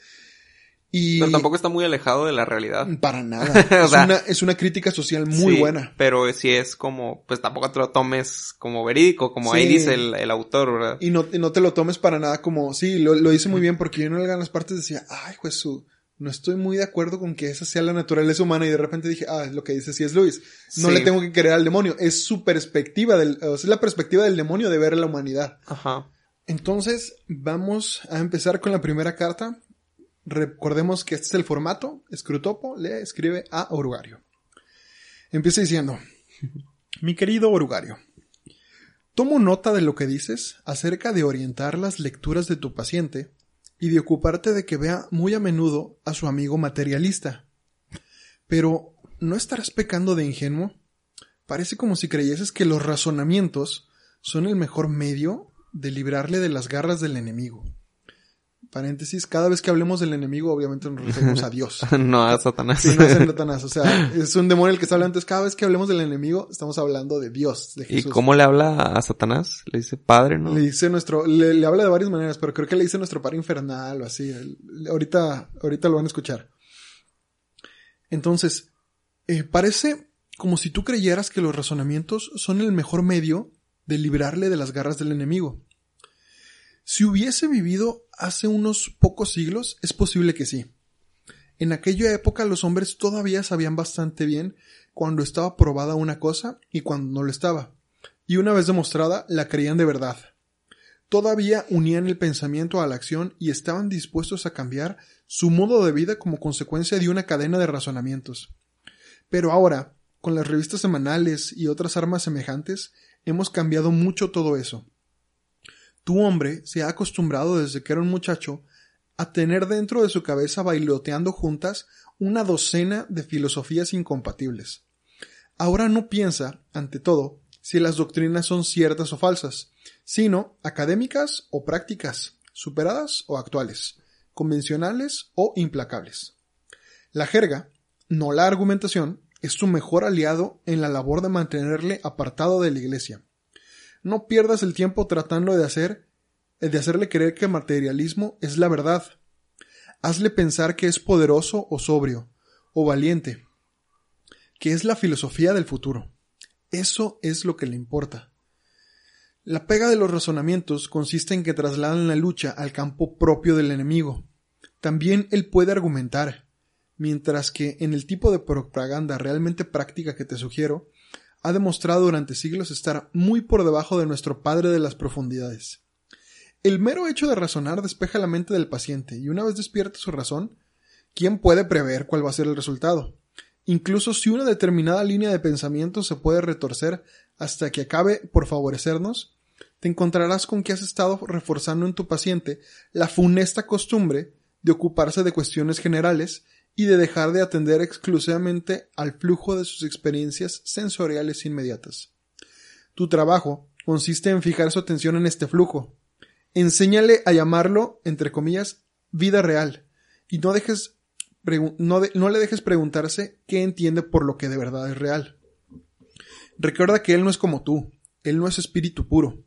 Y Pero tampoco está muy alejado de la realidad. para nada. O es, una, es una crítica social muy Sí, buena. Pero si es como, pues tampoco te lo tomes como verídico, como ahí Sí. dice el, el autor, ¿verdad? Y no, y no te lo tomes para nada como, sí, lo, lo dice muy bien porque yo en algunas partes decía, ay, Jesús, no estoy muy de acuerdo con que esa sea la naturaleza humana y de repente dije, ah, lo que dice si es Luis. No Sí. le tengo que creer al demonio, es su perspectiva del, o sea, es la perspectiva del demonio de ver a la humanidad. Ajá. Entonces, vamos a empezar con la primera carta. Recordemos que este es el formato. Scrutopo le escribe a Orugario. Empieza diciendo, mi querido Orugario, tomo nota de lo que dices acerca de orientar las lecturas de tu paciente y de ocuparte de que vea muy a menudo a su amigo materialista. Pero, ¿no estarás pecando de ingenuo? Parece como si creyeses que los razonamientos son el mejor medio de librarle de las garras del enemigo. Paréntesis, cada vez que hablemos del enemigo, obviamente nos referimos a Dios. no a Satanás. Sí, no es en Satanás, o sea, es un demonio el que está hablando. Entonces, cada vez que hablemos del enemigo, estamos hablando de Dios, de ¿Y Jesús. cómo le habla a Satanás? Le dice padre, ¿no? Le dice nuestro, le, le habla de varias maneras, pero creo que le dice nuestro padre infernal o así. Ahorita, ahorita lo van a escuchar. Entonces, eh, parece como si tú creyeras que los razonamientos son el mejor medio de librarle de las garras del enemigo. Si hubiese vivido hace unos pocos siglos, es posible que sí. En aquella época los hombres todavía sabían bastante bien cuando estaba probada una cosa y cuando no lo estaba y una vez demostrada la creían de verdad. Todavía unían el pensamiento a la acción y estaban dispuestos a cambiar su modo de vida como consecuencia de una cadena de razonamientos. Pero ahora, con las revistas semanales y otras armas semejantes, hemos cambiado mucho todo eso. Tu hombre se ha acostumbrado desde que era un muchacho a tener dentro de su cabeza bailoteando juntas una docena de filosofías incompatibles. Ahora no piensa, ante todo, si las doctrinas son ciertas o falsas, sino académicas o prácticas, superadas o actuales, convencionales o implacables. La jerga, no la argumentación, es su mejor aliado en la labor de mantenerle apartado de la iglesia. No pierdas el tiempo tratando de hacer de hacerle creer que materialismo es la verdad. Hazle pensar que es poderoso o sobrio, o valiente, que es la filosofía del futuro. Eso es lo que le importa. La pega de los razonamientos consiste en que trasladan la lucha al campo propio del enemigo. También él puede argumentar, mientras que en el tipo de propaganda realmente práctica que te sugiero, ha demostrado durante siglos estar muy por debajo de nuestro Padre de las profundidades. El mero hecho de razonar despeja la mente del paciente y una vez despierta su razón, ¿quién puede prever cuál va a ser el resultado? Incluso si una determinada línea de pensamiento se puede retorcer hasta que acabe por favorecernos, te encontrarás con que has estado reforzando en tu paciente la funesta costumbre de ocuparse de cuestiones generales y de dejar de atender exclusivamente al flujo de sus experiencias sensoriales inmediatas. Tu trabajo consiste en fijar su atención en este flujo. Enséñale a llamarlo, entre comillas, vida real, y no dejes no, no, le dejes preguntarse qué entiende por lo que de verdad es real. Recuerda que él no es como tú, él no es espíritu puro.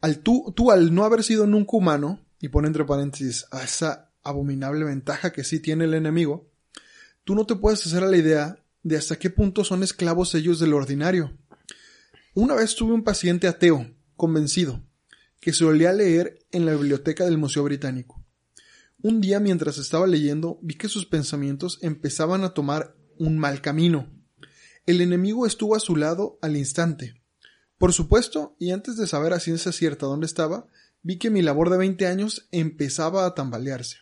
Al tú, tú al no haber sido nunca humano, y pone entre paréntesis a esa abominable ventaja que sí tiene el enemigo, tú no te puedes hacer a la idea de hasta qué punto son esclavos ellos del ordinario. Una vez tuve un paciente ateo, convencido, que solía leer en la biblioteca del Museo Británico. Un día mientras estaba leyendo vi que sus pensamientos empezaban a tomar un mal camino. El enemigo estuvo a su lado al instante. Por supuesto, y antes de saber a ciencia cierta dónde estaba, vi que mi labor de 20 años empezaba a tambalearse.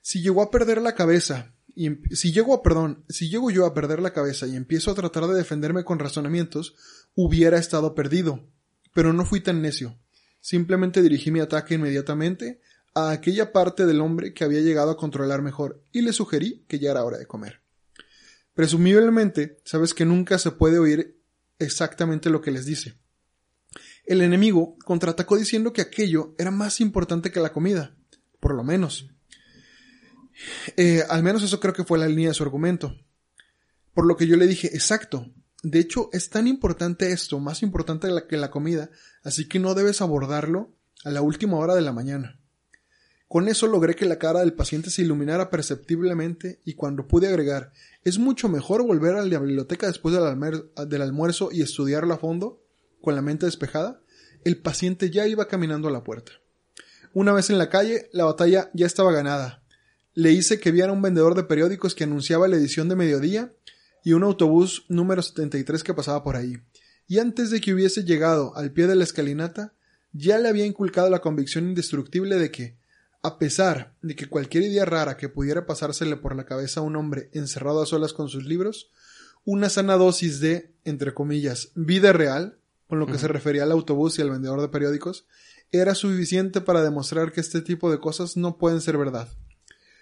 Si a perder la cabeza, y si llego a, perdón, si llego yo a perder la cabeza y empiezo a tratar de defenderme con razonamientos, hubiera estado perdido. Pero no fui tan necio. Simplemente dirigí mi ataque inmediatamente a aquella parte del hombre que había llegado a controlar mejor y le sugerí que ya era hora de comer. Presumiblemente, sabes que nunca se puede oír exactamente lo que les dice. El enemigo contraatacó diciendo que aquello era más importante que la comida, por lo menos. Eh, al menos eso creo que fue la línea de su argumento. Por lo que yo le dije, exacto. De hecho, es tan importante esto, más importante que la comida, así que no debes abordarlo a la última hora de la mañana. Con eso logré que la cara del paciente se iluminara perceptiblemente y cuando pude agregar, es mucho mejor volver a la biblioteca después del, del almuerzo y estudiarlo a fondo, con la mente despejada, el paciente ya iba caminando a la puerta. Una vez en la calle, la batalla ya estaba ganada. Le hice que viera un vendedor de periódicos que anunciaba la edición de mediodía y un autobús número 73 que pasaba por ahí. Y antes de que hubiese llegado al pie de la escalinata, ya le había inculcado la convicción indestructible de que, a pesar de que cualquier idea rara que pudiera pasársele por la cabeza a un hombre encerrado a solas con sus libros, una sana dosis de, entre comillas, vida real, con lo que se refería al autobús y al vendedor de periódicos, era suficiente para demostrar que este tipo de cosas no pueden ser verdad.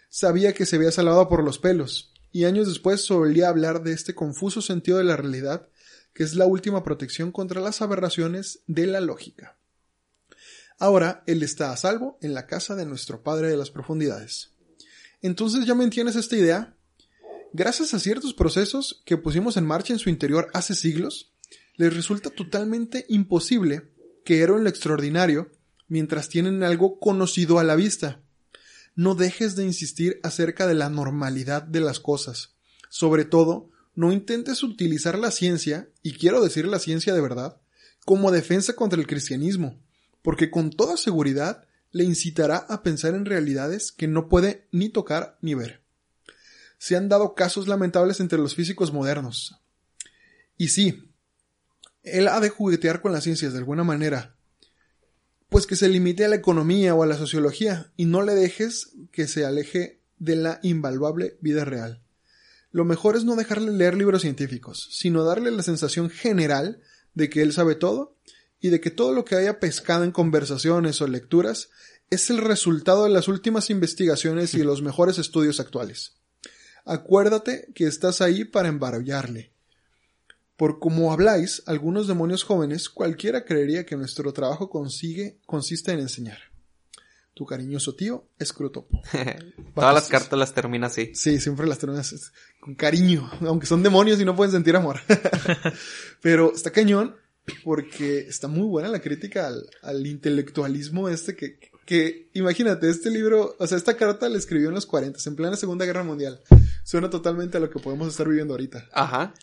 Sabía que se había salvado por los pelos, y años después solía hablar de este confuso sentido de la realidad, que es la última protección contra las aberraciones de la lógica. Ahora él está a salvo en la casa de nuestro Padre de las Profundidades. Entonces ya me entiendes esta idea. Gracias a ciertos procesos que pusimos en marcha en su interior hace siglos, les resulta totalmente imposible creer en lo extraordinario mientras tienen algo conocido a la vista. No dejes de insistir acerca de la normalidad de las cosas. Sobre todo, no intentes utilizar la ciencia, y quiero decir la ciencia de verdad, como defensa contra el cristianismo, porque con toda seguridad le incitará a pensar en realidades que no puede ni tocar ni ver. Se han dado casos lamentables entre los físicos modernos. Y sí, él ha de juguetear con las ciencias de alguna manera, pues que se limite a la economía o a la sociología y no le dejes que se aleje de la invaluable vida real. Lo mejor es no dejarle leer libros científicos, sino darle la sensación general de que él sabe todo y de que todo lo que haya pescado en conversaciones o lecturas es el resultado de las últimas investigaciones y de los mejores estudios actuales. Acuérdate que estás ahí para embarallarle. Por como habláis, algunos demonios jóvenes, cualquiera creería que nuestro trabajo consigue, consiste en enseñar. Tu cariñoso tío, Escrotopo. Todas las cartas las termina así. Sí, siempre las terminas con cariño, aunque son demonios y no pueden sentir amor. Pero está cañón porque está muy buena la crítica al, al intelectualismo este que, que, imagínate, este libro, o sea, esta carta la escribió en los 40, en plena Segunda Guerra Mundial. Suena totalmente a lo que podemos estar viviendo ahorita. Ajá.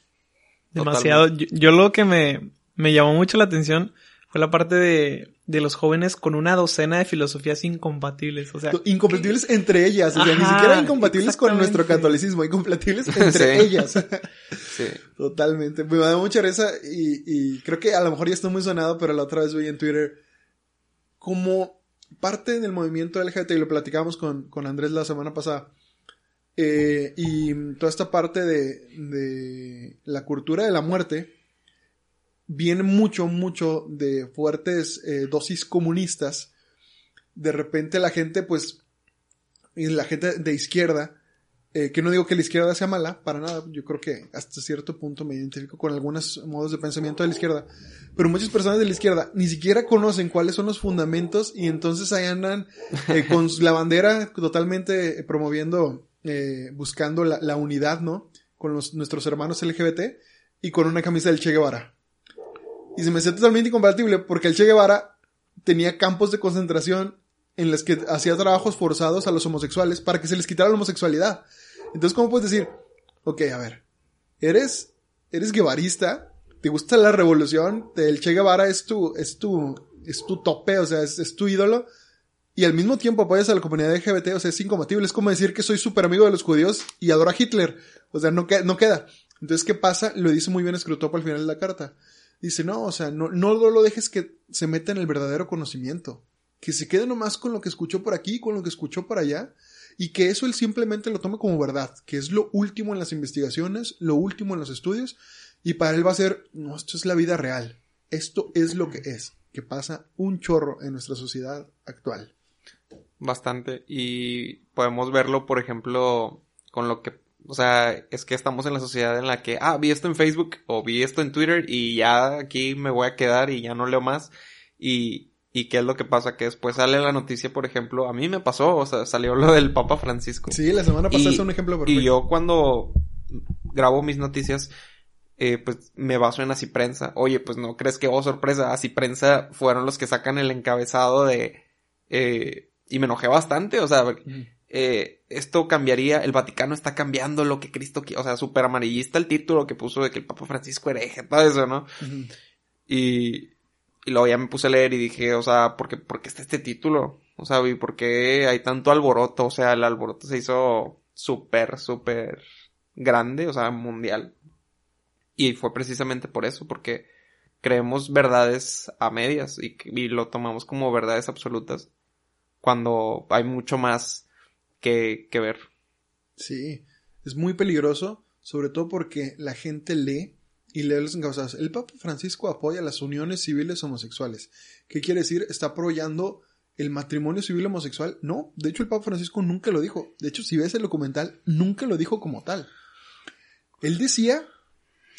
Demasiado. Yo, yo, lo que me, me llamó mucho la atención fue la parte de, de los jóvenes con una docena de filosofías incompatibles. O sea, incompatibles entre ellas. O sea, ni siquiera incompatibles con nuestro catolicismo, incompatibles entre Sí. ellas. Sí. Totalmente. Me da mucha risa y, y creo que a lo mejor ya estoy muy sonado, pero la otra vez vi en Twitter como parte del movimiento LGBT y lo platicamos con, con Andrés la semana pasada. Eh, y toda esta parte de, de la cultura de la muerte viene mucho, mucho de fuertes eh, dosis comunistas. De repente la gente, pues, la gente de izquierda, eh, que no digo que la izquierda sea mala, para nada, yo creo que hasta cierto punto me identifico con algunos modos de pensamiento de la izquierda, pero muchas personas de la izquierda ni siquiera conocen cuáles son los fundamentos y entonces ahí andan eh, con la bandera totalmente promoviendo, eh, buscando la, unidad, ¿no? Con nuestros hermanos LGBT y con una camisa del Che Guevara. Y se me hace totalmente incompatible porque el Che Guevara tenía campos de concentración en los que hacía trabajos forzados a los homosexuales para que se les quitara la homosexualidad. Entonces, ¿cómo puedes decir? Ok, a ver, eres, eres guevarista, te gusta la revolución, el Che Guevara es tu, es tu, es tu tope, o sea, es, es tu ídolo, y al mismo tiempo apoyas a la comunidad LGBT, o sea, es incompatible, es como decir que soy súper amigo de los judíos y adoro a Hitler, o sea, no, no queda. Entonces, ¿qué pasa? Lo dice muy bien Scrutopo al final de la carta. Dice, no, o sea, no, no lo dejes que se meta en el verdadero conocimiento. Que se quede nomás con lo que escuchó por aquí, con lo que escuchó por allá, y que eso él simplemente lo tome como verdad, que es lo último en las investigaciones, lo último en los estudios, y para él va a ser, no, esto es la vida real. Esto es lo que es, que pasa un chorro en nuestra sociedad actual. Bastante. Y podemos verlo, por ejemplo, con lo que o sea, es que estamos en la sociedad en la que, ah, vi esto en Facebook o vi esto en Twitter y ya aquí me voy a quedar y ya no leo más. Y, y qué es lo que pasa, que después sale la noticia, por ejemplo, a mí me pasó, o sea, salió lo del Papa Francisco. Sí, la semana pasada es un ejemplo perfecto. Y yo cuando grabo mis noticias, eh, pues me baso en Así Prensa. Oye, pues no crees que, oh, sorpresa, Así Prensa fueron los que sacan el encabezado de... Eh, y me enojé bastante, o sea, eh, esto cambiaría, el Vaticano está cambiando lo que Cristo quiere, o sea, súper amarillista el título que puso de que el Papa Francisco hereje, todo eso, ¿no? Uh -huh. Y, Y luego ya me puse a leer y dije, o sea, ¿por qué, por qué está este título? O sea, ¿y por qué hay tanto alboroto? O sea, el alboroto se hizo súper, súper grande, o sea, mundial. Y fue precisamente por eso, porque creemos verdades a medias y, y lo tomamos como verdades absolutas cuando hay mucho más que, que ver. Sí, es muy peligroso, sobre todo porque la gente lee y lee las causas. El Papa Francisco apoya las uniones civiles homosexuales. ¿Qué quiere decir? ¿Está apoyando el matrimonio civil homosexual? No, de hecho el Papa Francisco nunca lo dijo. De hecho, si ves el documental, nunca lo dijo como tal. Él decía,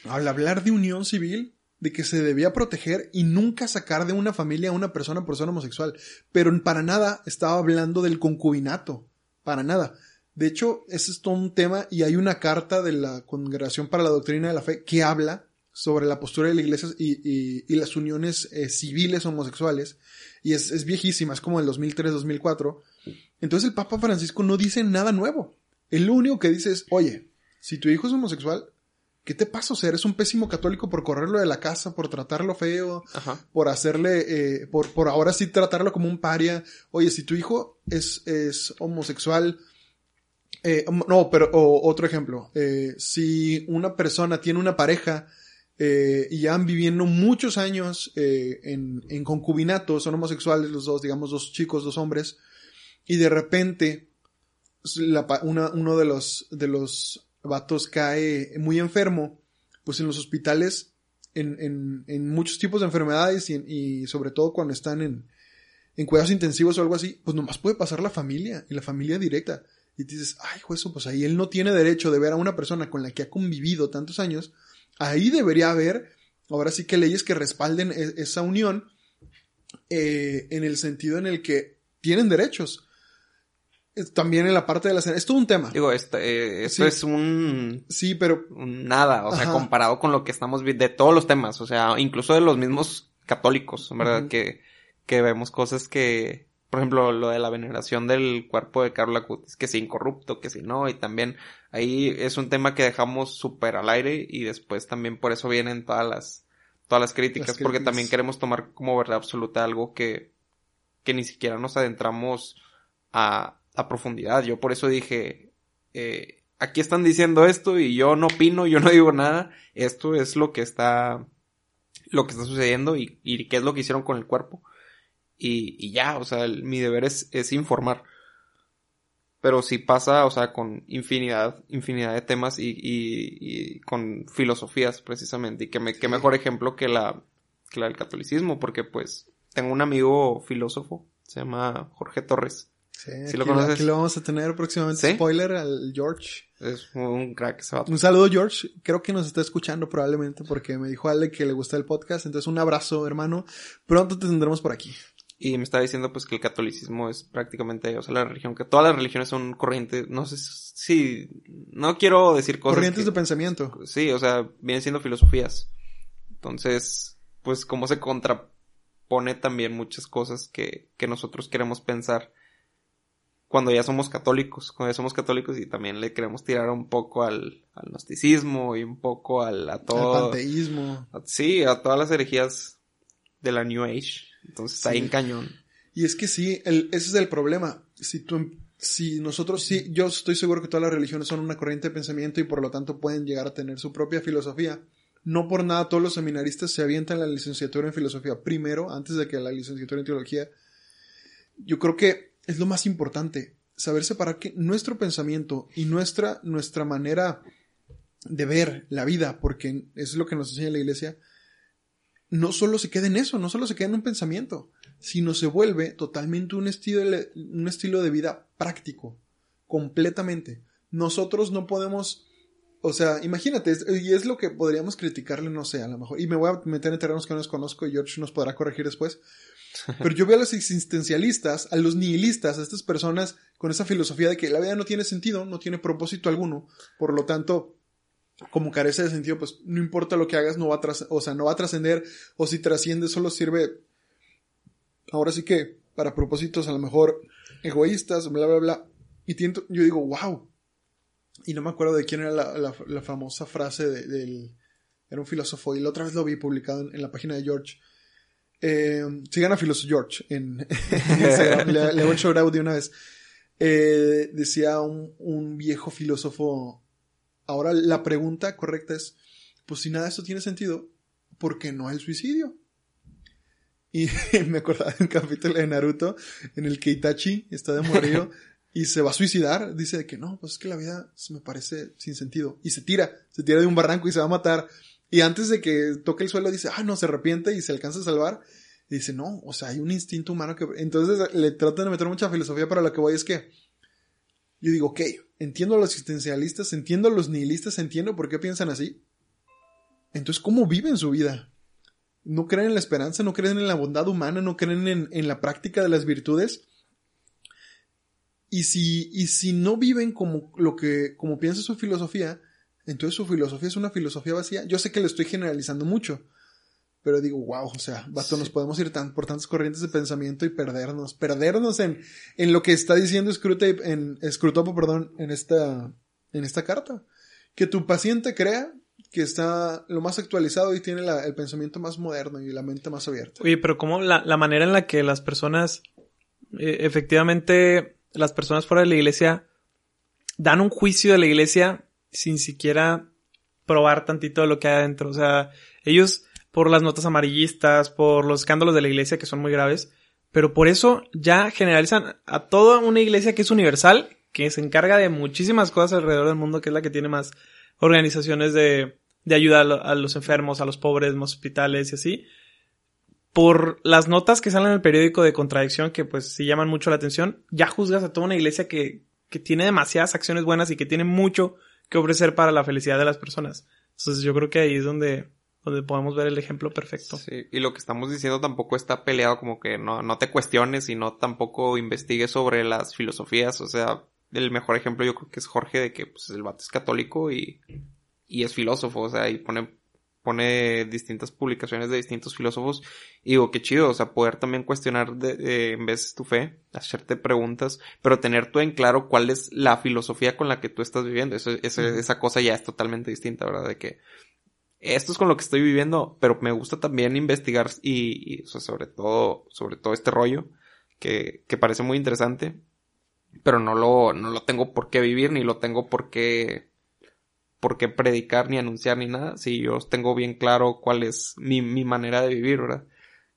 al hablar de unión civil, de que se debía proteger y nunca sacar de una familia a una persona por ser homosexual. Pero para nada estaba hablando del concubinato. Para nada. De hecho, ese es todo un tema y hay una carta de la Congregación para la Doctrina de la Fe que habla sobre la postura de la iglesia y, y, las uniones eh, civiles homosexuales. Y es, es viejísima, es como del 2003-2004. Entonces el Papa Francisco no dice nada nuevo. El único que dice es, oye, si tu hijo es homosexual, ¿qué te pasa? O sea, eres un pésimo católico por correrlo de la casa, por tratarlo feo, por hacerle, eh, por, por ahora sí tratarlo como un paria. Oye, si tu hijo es, es homosexual, eh, no, pero otro ejemplo, eh, si una persona tiene una pareja y ya han viviendo muchos años en, en concubinato, son homosexuales los dos, digamos dos chicos, dos hombres, y de repente la, una, uno de los, de los vatos cae muy enfermo, pues en los hospitales, en, en, muchos tipos de enfermedades y, y, sobre todo cuando están en, en cuidados intensivos o algo así, pues nomás puede pasar la familia y la familia directa. Y dices, ay, juez, pues ahí él no tiene derecho de ver a una persona con la que ha convivido tantos años. Ahí debería haber, ahora sí que leyes que respalden e, esa unión eh, en el sentido en el que tienen derechos también en la parte de la cena. Es todo un tema. Digo, esto, eh, esto es un... Sí, pero... nada, o sea, comparado con lo que estamos viendo, de todos los temas, o sea, incluso de los mismos católicos, ¿verdad? que, que vemos cosas que, por ejemplo, lo de la veneración del cuerpo de Carla Cutis, que si incorrupto, que si no, y también ahí es un tema que dejamos súper al aire y después también por eso vienen todas las, todas las críticas, las críticas. porque también queremos tomar como verdad absoluta algo que, que ni siquiera nos adentramos a, a profundidad. Yo por eso dije, eh, aquí están diciendo esto y yo no opino, yo no digo nada. Esto es lo que está, lo que está sucediendo y, y qué es lo que hicieron con el cuerpo. Y, y ya, o sea, el, mi deber es, es informar. Pero si pasa, o sea, con infinidad, infinidad de temas y, y, y con filosofías precisamente. Y que me, qué mejor ejemplo que la, que la del catolicismo, porque pues tengo un amigo filósofo, se llama Jorge Torres Sí, ¿Sí lo conoces? Aquí lo vamos a tener próximamente. Spoiler al George. Es un crack ese Un saludo, George. Creo que nos está escuchando probablemente porque me dijo Ale que le gusta el podcast. Entonces, un abrazo, hermano. Pronto te tendremos por aquí. Y me está diciendo pues que el catolicismo es prácticamente, o sea, la religión, que todas las religiones son corrientes, no sé si, no quiero decir cosas. Corrientes de pensamiento. Sí, o sea, vienen siendo filosofías. Entonces, pues como se contrapone también muchas cosas que, que nosotros queremos pensar cuando ya somos católicos, cuando ya somos católicos y también le queremos tirar un poco al, al gnosticismo y un poco al, a todo. Al panteísmo. sí, a todas las herejías de la New Age. Entonces está ahí en cañón. Y es que sí, el, ese es el problema. Si tú, si nosotros sí, yo estoy seguro que todas las religiones son una corriente de pensamiento y por lo tanto pueden llegar a tener su propia filosofía. No por nada todos los seminaristas se avientan la licenciatura en filosofía primero, antes de que la licenciatura en teología. Yo creo que es lo más importante, saber separar que nuestro pensamiento y nuestra, nuestra manera de ver la vida, porque es lo que nos enseña la iglesia, no solo se queda en eso, no solo se queda en un pensamiento, sino se vuelve totalmente un estilo de, un estilo de vida práctico, completamente. Nosotros no podemos, o sea, imagínate, y es lo que podríamos criticarle, no sé, a lo mejor, y me voy a meter en terrenos que no desconozco y George nos podrá corregir después, pero yo veo a los existencialistas, a los nihilistas, a estas personas con esa filosofía de que la vida no tiene sentido, no tiene propósito alguno, por lo tanto, como carece de sentido, pues no importa lo que hagas, no va a o sea, no va a trascender, o si trasciende solo sirve, ahora sí que, para propósitos a lo mejor egoístas, bla, bla, bla. Y tiento, yo digo, wow. Y no me acuerdo de quién era la, famosa frase del... Era un filósofo y la otra vez lo vi publicado en, en la página de George Eh, sigan a Filoso George en, Instagram. le, hago el shout out de una vez. Eh, decía un, un viejo filósofo. Ahora la pregunta correcta es: Pues si nada de esto tiene sentido, ¿por qué no el suicidio? Y me acordaba de un capítulo de Naruto en el que Itachi está de morrillo y se va a suicidar. Dice que no, pues es que la vida se me parece sin sentido. Y se tira, se tira de un barranco y se va a matar. Y antes de que toque el suelo dice, ah, no, se arrepiente y se alcanza a salvar. Y dice, no, o sea, hay un instinto humano que... Entonces le tratan de meter mucha filosofía, pero lo que voy es que yo digo, ok, entiendo a los existencialistas, entiendo a los nihilistas, entiendo por qué piensan así. Entonces, ¿cómo viven su vida? No creen en la esperanza, no creen en la bondad humana, no creen en, en la práctica de las virtudes. Y si, y si no viven como lo que, como piensa su filosofía, entonces su filosofía es una filosofía vacía. Yo sé que lo estoy generalizando mucho, pero digo, wow, o sea, basto, nos podemos ir tan, por tantas corrientes de pensamiento y perdernos, perdernos en, en lo que está diciendo Screwtape, en, Screwtopo, perdón, en esta, en esta carta. Que tu paciente crea que está lo más actualizado y tiene la- el pensamiento más moderno y la mente más abierta. Oye, pero como la, la manera en la que las personas, eh, efectivamente, las personas fuera de la iglesia dan un juicio de la iglesia sin siquiera probar tantito de lo que hay adentro. O sea, ellos, por las notas amarillistas, por los escándalos de la iglesia que son muy graves, pero por eso ya generalizan a toda una iglesia que es universal, que se encarga de muchísimas cosas alrededor del mundo, que es la que tiene más organizaciones de, de ayuda a, lo- a los enfermos, a los pobres, más hospitales y así. Por las notas que salen en el periódico de contradicción, que pues sí llaman mucho la atención, ya juzgas a toda una iglesia que, que tiene demasiadas acciones buenas y que tiene mucho que ofrecer para la felicidad de las personas. Entonces yo creo que ahí es donde, donde podemos ver el ejemplo perfecto. Sí, y lo que estamos diciendo tampoco está peleado como que no, no te cuestiones y no tampoco investigues sobre las filosofías. O sea, el mejor ejemplo yo creo que es Jorge de que pues el vato es católico y, y es filósofo, o sea, y pone, pone distintas publicaciones de distintos filósofos. Y digo, qué chido, o sea, poder también cuestionar de, de- en vez tu fe, hacerte preguntas, pero tener tú en claro cuál es la filosofía con la que tú estás viviendo. Eso, eso- Esa cosa ya es totalmente distinta, ¿verdad? De que esto es con lo que estoy viviendo, pero me gusta también investigar y, y, o sea, sobre todo, sobre todo este rollo que, que parece muy interesante, pero no lo, no lo tengo por qué vivir, ni lo tengo por qué, por qué predicar, ni anunciar, ni nada. Si yo tengo bien claro cuál es mi, mi manera de vivir, ¿verdad?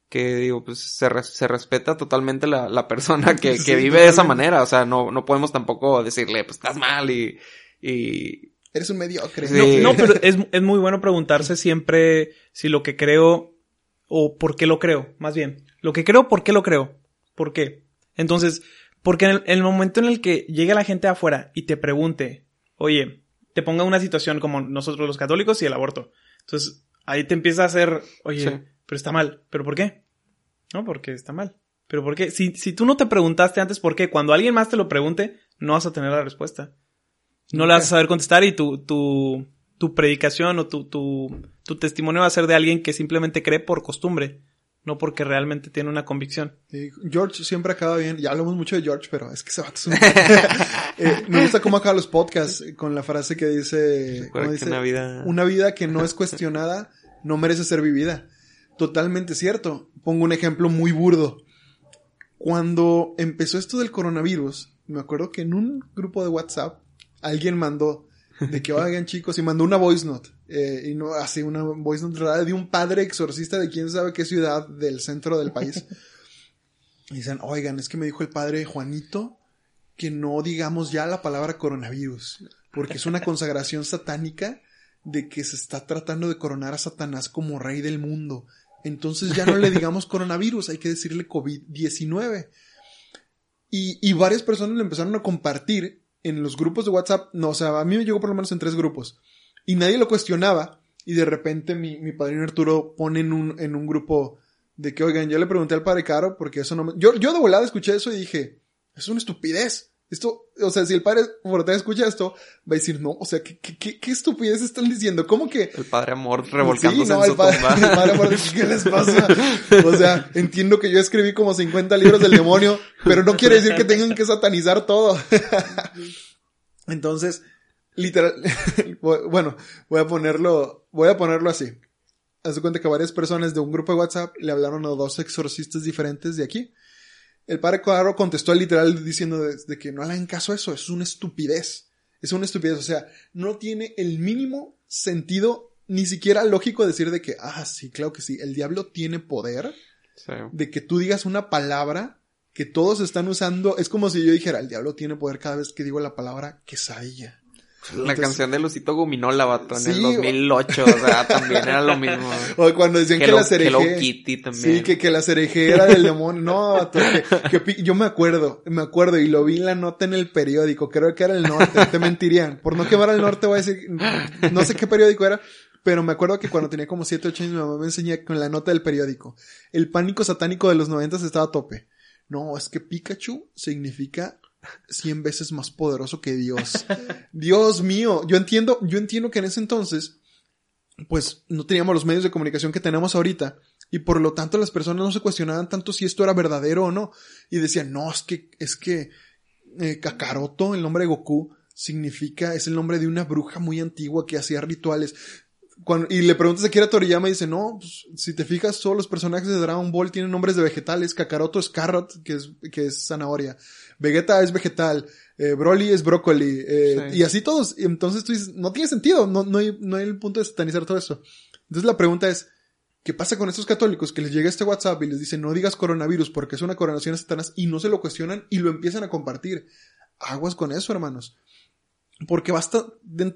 Que digo, pues se, res- se respeta totalmente la, la persona que, Sí, que vive de esa manera. O sea, no, no podemos tampoco decirle, pues estás mal y, y Eres un mediocre. Sí. No, pero es, es muy bueno preguntarse siempre si lo que creo o por qué lo creo, más bien. Lo que creo, ¿por qué lo creo? ¿Por qué? Entonces, porque en el, en el momento en el que llegue la gente de afuera y te pregunte, oye, te ponga una situación como nosotros los católicos y el aborto. Entonces, ahí te empieza a hacer, oye, Sí. pero está mal. ¿Pero por qué? No, porque está mal. ¿Pero por qué? Si, si tú no te preguntaste antes por qué, cuando alguien más te lo pregunte, no vas a tener la respuesta. No la vas a saber contestar y tu, tu, tu predicación o tu, tu, tu testimonio va a ser de alguien que simplemente cree por costumbre, no porque realmente tiene una convicción. Sí, George siempre acaba bien. Ya hablamos mucho de George, pero es que se va a eh, Me gusta cómo acaba los podcasts con la frase que dice, ¿cómo que dice? una vida- Una vida que no es cuestionada no merece ser vivida. Totalmente cierto. Pongo un ejemplo muy burdo. Cuando empezó esto del coronavirus, me acuerdo que en un grupo de WhatsApp alguien mandó de que oigan chicos y mandó una voice note eh, y no así una voice note de un padre exorcista de quién sabe qué ciudad del centro del país. Y dicen oigan es que me dijo el padre Juanito que no digamos ya la palabra coronavirus porque es una consagración satánica de que se está tratando de coronar a Satanás como rey del mundo. Entonces ya no le digamos coronavirus hay que decirle COVID-19 y, y varias personas lo empezaron a compartir en los grupos de WhatsApp. No, o sea, a mí me llegó por lo menos en tres grupos. Y nadie lo cuestionaba. Y de repente mi, mi padrino Arturo pone en un, en un grupo de que, oigan, yo le pregunté al padre Caro porque eso no me... Yo, yo de volada escuché eso y dije, es una estupidez. Esto, o sea, si el padre Fortea escucha esto, va a decir, no, o sea, ¿qué, qué, qué, estupidez están diciendo? ¿Cómo que el padre amor revolcándose Sí, no, en el su padre, tumba. el padre amor ¿qué les pasa? O sea, entiendo que yo escribí como 50 libros del demonio, pero no quiere decir que tengan que satanizar todo. Entonces, literal, bueno, voy a ponerlo, voy a ponerlo así. haz de cuenta que varias personas de un grupo de WhatsApp le hablaron a dos exorcistas diferentes de aquí. El padre Cuadro contestó literal diciendo de, de que no hagan caso a eso, es una estupidez. Es una estupidez, o sea, no tiene el mínimo sentido, ni siquiera lógico decir de que, ah, sí, claro que sí, el diablo tiene poder Sí. de que tú digas una palabra que todos están usando. Es como si yo dijera, el diablo tiene poder cada vez que digo la palabra quesadilla. La Entonces- canción de Lucito Gominola, vato, en Sí, el 2008, o sea, también era lo mismo. O cuando decían que Hello, la cereje... Hello Kitty también. Sí, que, que la cereje era del demonio. No, vato, que, que yo me acuerdo, me acuerdo y lo vi en la nota en el periódico. Creo que era el norte, te mentirían. Por no quemar al norte voy a decir, no sé qué periódico era, pero me acuerdo que cuando tenía como 7, 8 años mi mamá me enseñó con la nota del periódico. El pánico satánico de los 90 estaba a tope. No, es que Pikachu significa 100 veces más poderoso que Dios. Dios mío, yo entiendo, yo entiendo que en ese entonces pues no teníamos los medios de comunicación que tenemos ahorita y por lo tanto las personas no se cuestionaban tanto si esto era verdadero o no y decían no es que es que eh, Kakaroto el nombre de Goku significa es el nombre de una bruja muy antigua que hacía rituales Cuando- y le preguntas a Kira Toriyama y dice no pues, si te fijas todos los personajes de Dragon Ball tienen nombres de vegetales Kakaroto es carrot que es que es zanahoria Vegeta es vegetal eh, Broly es brócoli, eh, Sí. y así todos. Y entonces tú dices, no tiene sentido, no, no, hay, no hay el punto de satanizar todo eso. Entonces la pregunta es, ¿qué pasa con estos católicos que les llega este WhatsApp y les dice no digas coronavirus porque es una coronación a Satanás y no se lo cuestionan y lo empiezan a compartir? Aguas con eso, hermanos. Porque basta,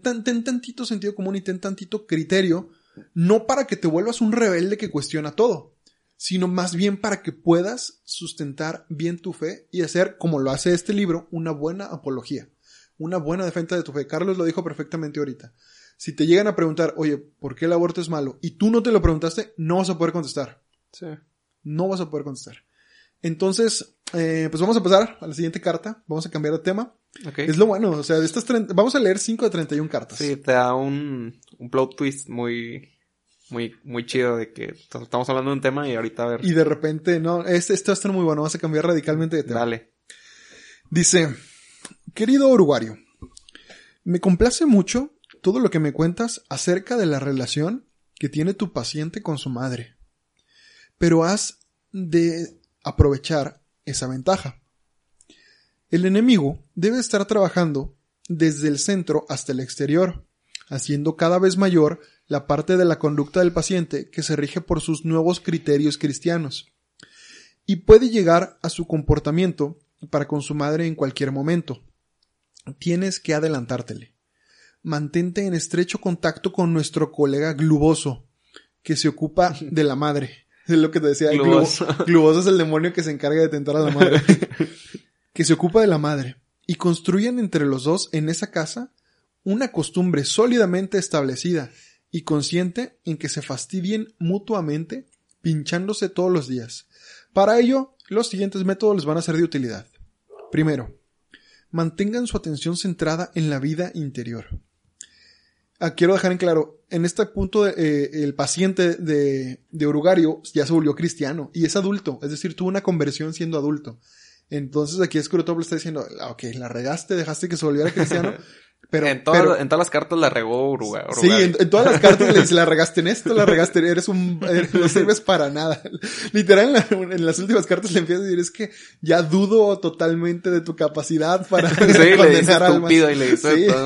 ten, ten tantito sentido común y ten tantito criterio, no para que te vuelvas un rebelde que cuestiona todo, sino más bien para que puedas sustentar bien tu fe y hacer, como lo hace este libro, una buena apología, una buena defensa de tu fe. Carlos lo dijo perfectamente ahorita. Si te llegan a preguntar, oye, ¿por qué el aborto es malo? Y tú no te lo preguntaste, no vas a poder contestar. Sí. No vas a poder contestar. Entonces, eh, pues vamos a pasar a la siguiente carta. Vamos a cambiar de tema. Es lo bueno, o sea, de estas 30 vamos a leer 5 de 31 cartas. Sí, te da un, un plot twist muy, muy, muy chido de que estamos hablando de un tema y ahorita a ver. Y de repente, no, este, este va a estar muy bueno, vamos a cambiar radicalmente de tema. Dale. Dice, querido uruguario, me complace mucho todo lo que me cuentas acerca de la relación que tiene tu paciente con su madre. Pero has de aprovechar esa ventaja. El enemigo debe estar trabajando desde el centro hasta el exterior, haciendo cada vez mayor la parte de la conducta del paciente que se rige por sus nuevos criterios cristianos. Y puede llegar a su comportamiento para con su madre en cualquier momento. Tienes que adelantártele. Mantente en estrecho contacto con nuestro colega Gluboso, que se ocupa de la madre. Es lo que te decía. Gluboso. Gluboso. Gluboso es el demonio que se encarga de tentar a la madre. que se ocupa de la madre. Y construyan entre los dos en esa casa una costumbre sólidamente establecida y consciente en que se fastidien mutuamente pinchándose todos los días. Para ello, los siguientes métodos les van a ser de utilidad. Primero, mantengan su atención centrada en la vida interior. Ah, quiero dejar en claro, en este punto eh, el paciente de, de Urugario ya se volvió cristiano y es adulto, es decir, tuvo una conversión siendo adulto. Entonces aquí Scrutop le está diciendo, ah, ok, la regaste, dejaste que se volviera cristiano, pero... en, todas, pero- en todas las cartas la regó Uruguay. Sí, en, en todas las cartas le dice, la regaste en esto, la regaste, eres un, eres- no sirves para nada. Literal, en, la- en las últimas cartas le empieza a decir, es que ya dudo totalmente de tu capacidad para Sí, le dice condenar almas". y le dice Sí. todo.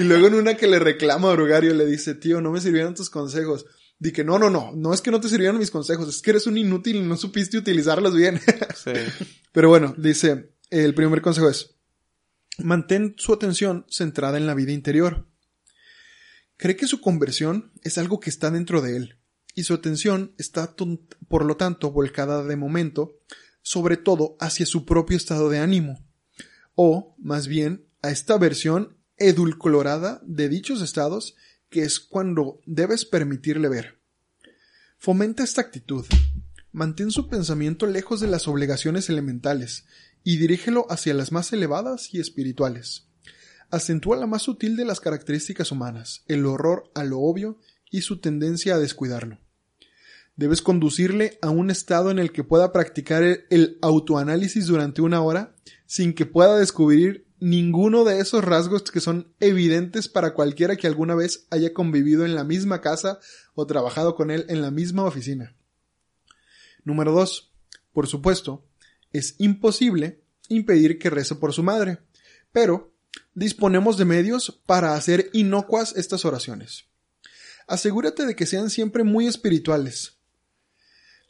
y luego en una que le reclama a Urugario, le dice, tío, no me sirvieron tus consejos. Di que no, no, no, no es que no te sirvieron mis consejos, es que eres un inútil y no supiste utilizarlos bien. Sí. Pero bueno, dice, el primer consejo es, mantén su atención centrada en la vida interior. Cree que su conversión es algo que está dentro de él, y su atención está, por lo tanto, volcada de momento, sobre todo hacia su propio estado de ánimo, o, más bien, a esta versión edulcorada de dichos estados, que es cuando debes permitirle ver. Fomenta esta actitud. Mantén su pensamiento lejos de las obligaciones elementales y dirígelo hacia las más elevadas y espirituales. Acentúa la más sutil de las características humanas, el horror a lo obvio y su tendencia a descuidarlo. Debes conducirle a un estado en el que pueda practicar el, autoanálisis durante una hora sin que pueda descubrir ninguno de esos rasgos que son evidentes para cualquiera que alguna vez haya convivido en la misma casa o trabajado con él en la misma oficina. Número 2. Por supuesto, es imposible impedir que rece por su madre, pero disponemos de medios para hacer inocuas estas oraciones. Asegúrate de que sean siempre muy espirituales,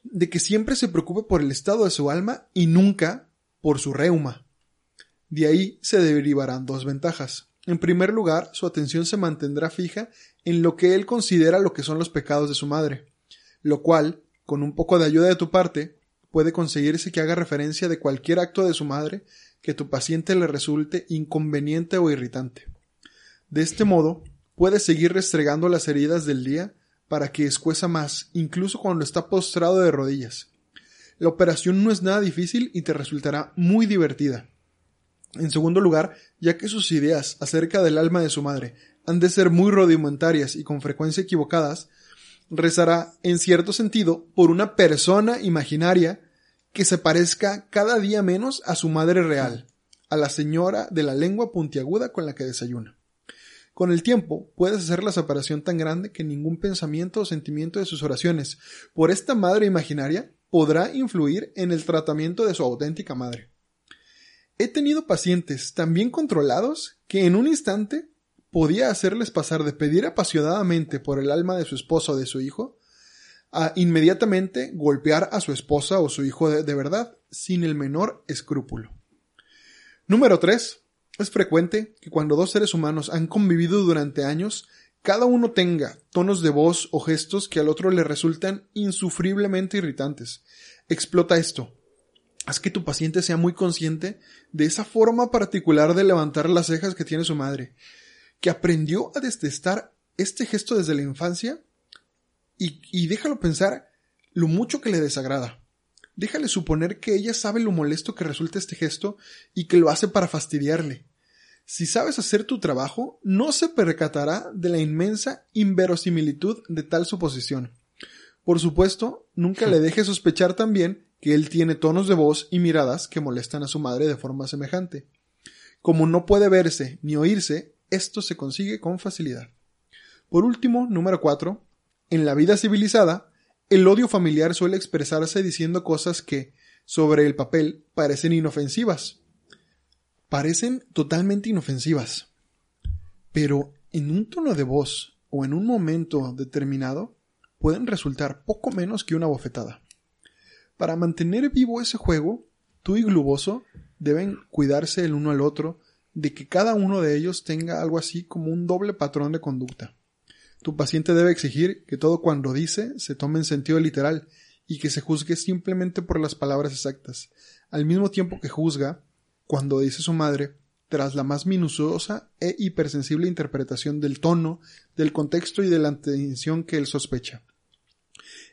de que siempre se preocupe por el estado de su alma y nunca por su reuma. De ahí se derivarán dos ventajas. En primer lugar, su atención se mantendrá fija en lo que él considera lo que son los pecados de su madre, lo cual, con un poco de ayuda de tu parte, puede conseguirse que haga referencia de cualquier acto de su madre que tu paciente le resulte inconveniente o irritante. De este modo, puedes seguir restregando las heridas del día para que escueza más, incluso cuando está postrado de rodillas. La operación no es nada difícil y te resultará muy divertida. En segundo lugar, ya que sus ideas acerca del alma de su madre han de ser muy rudimentarias y con frecuencia equivocadas, rezará, en cierto sentido, por una persona imaginaria que se parezca cada día menos a su madre real, a la señora de la lengua puntiaguda con la que desayuna. Con el tiempo, puedes hacer la separación tan grande que ningún pensamiento o sentimiento de sus oraciones por esta madre imaginaria podrá influir en el tratamiento de su auténtica madre. He tenido pacientes tan bien controlados que en un instante podía hacerles pasar de pedir apasionadamente por el alma de su esposa o de su hijo a inmediatamente golpear a su esposa o su hijo de, verdad, sin el menor escrúpulo. Número 3. Es frecuente que cuando dos seres humanos han convivido durante años, cada uno tenga tonos de voz o gestos que al otro le resultan insufriblemente irritantes. Explota esto. Haz que tu paciente sea muy consciente de esa forma particular de levantar las cejas que tiene su madre, que aprendió a detestar este gesto desde la infancia y, y déjalo pensar lo mucho que le desagrada. Déjale suponer que ella sabe lo molesto que resulta este gesto y que lo hace para fastidiarle. Si sabes hacer tu trabajo, no se percatará de la inmensa inverosimilitud de tal suposición. Por supuesto, nunca le deje sospechar también que él tiene tonos de voz y miradas que molestan a su madre de forma semejante. Como no puede verse ni oírse, esto se consigue con facilidad. Por último, número 4. En la vida civilizada, el odio familiar suele expresarse diciendo cosas que, sobre el papel, parecen inofensivas. Parecen totalmente inofensivas. Pero en un tono de voz o en un momento determinado pueden resultar poco menos que una bofetada. Para mantener vivo ese juego, tú y Gluboso deben cuidarse el uno al otro de que cada uno de ellos tenga algo así como un doble patrón de conducta. Tu paciente debe exigir que todo cuando dice se tome en sentido literal y que se juzgue simplemente por las palabras exactas, al mismo tiempo que juzga, cuando dice su madre, tras la más minuciosa e hipersensible interpretación del tono, del contexto y de la intención que él sospecha.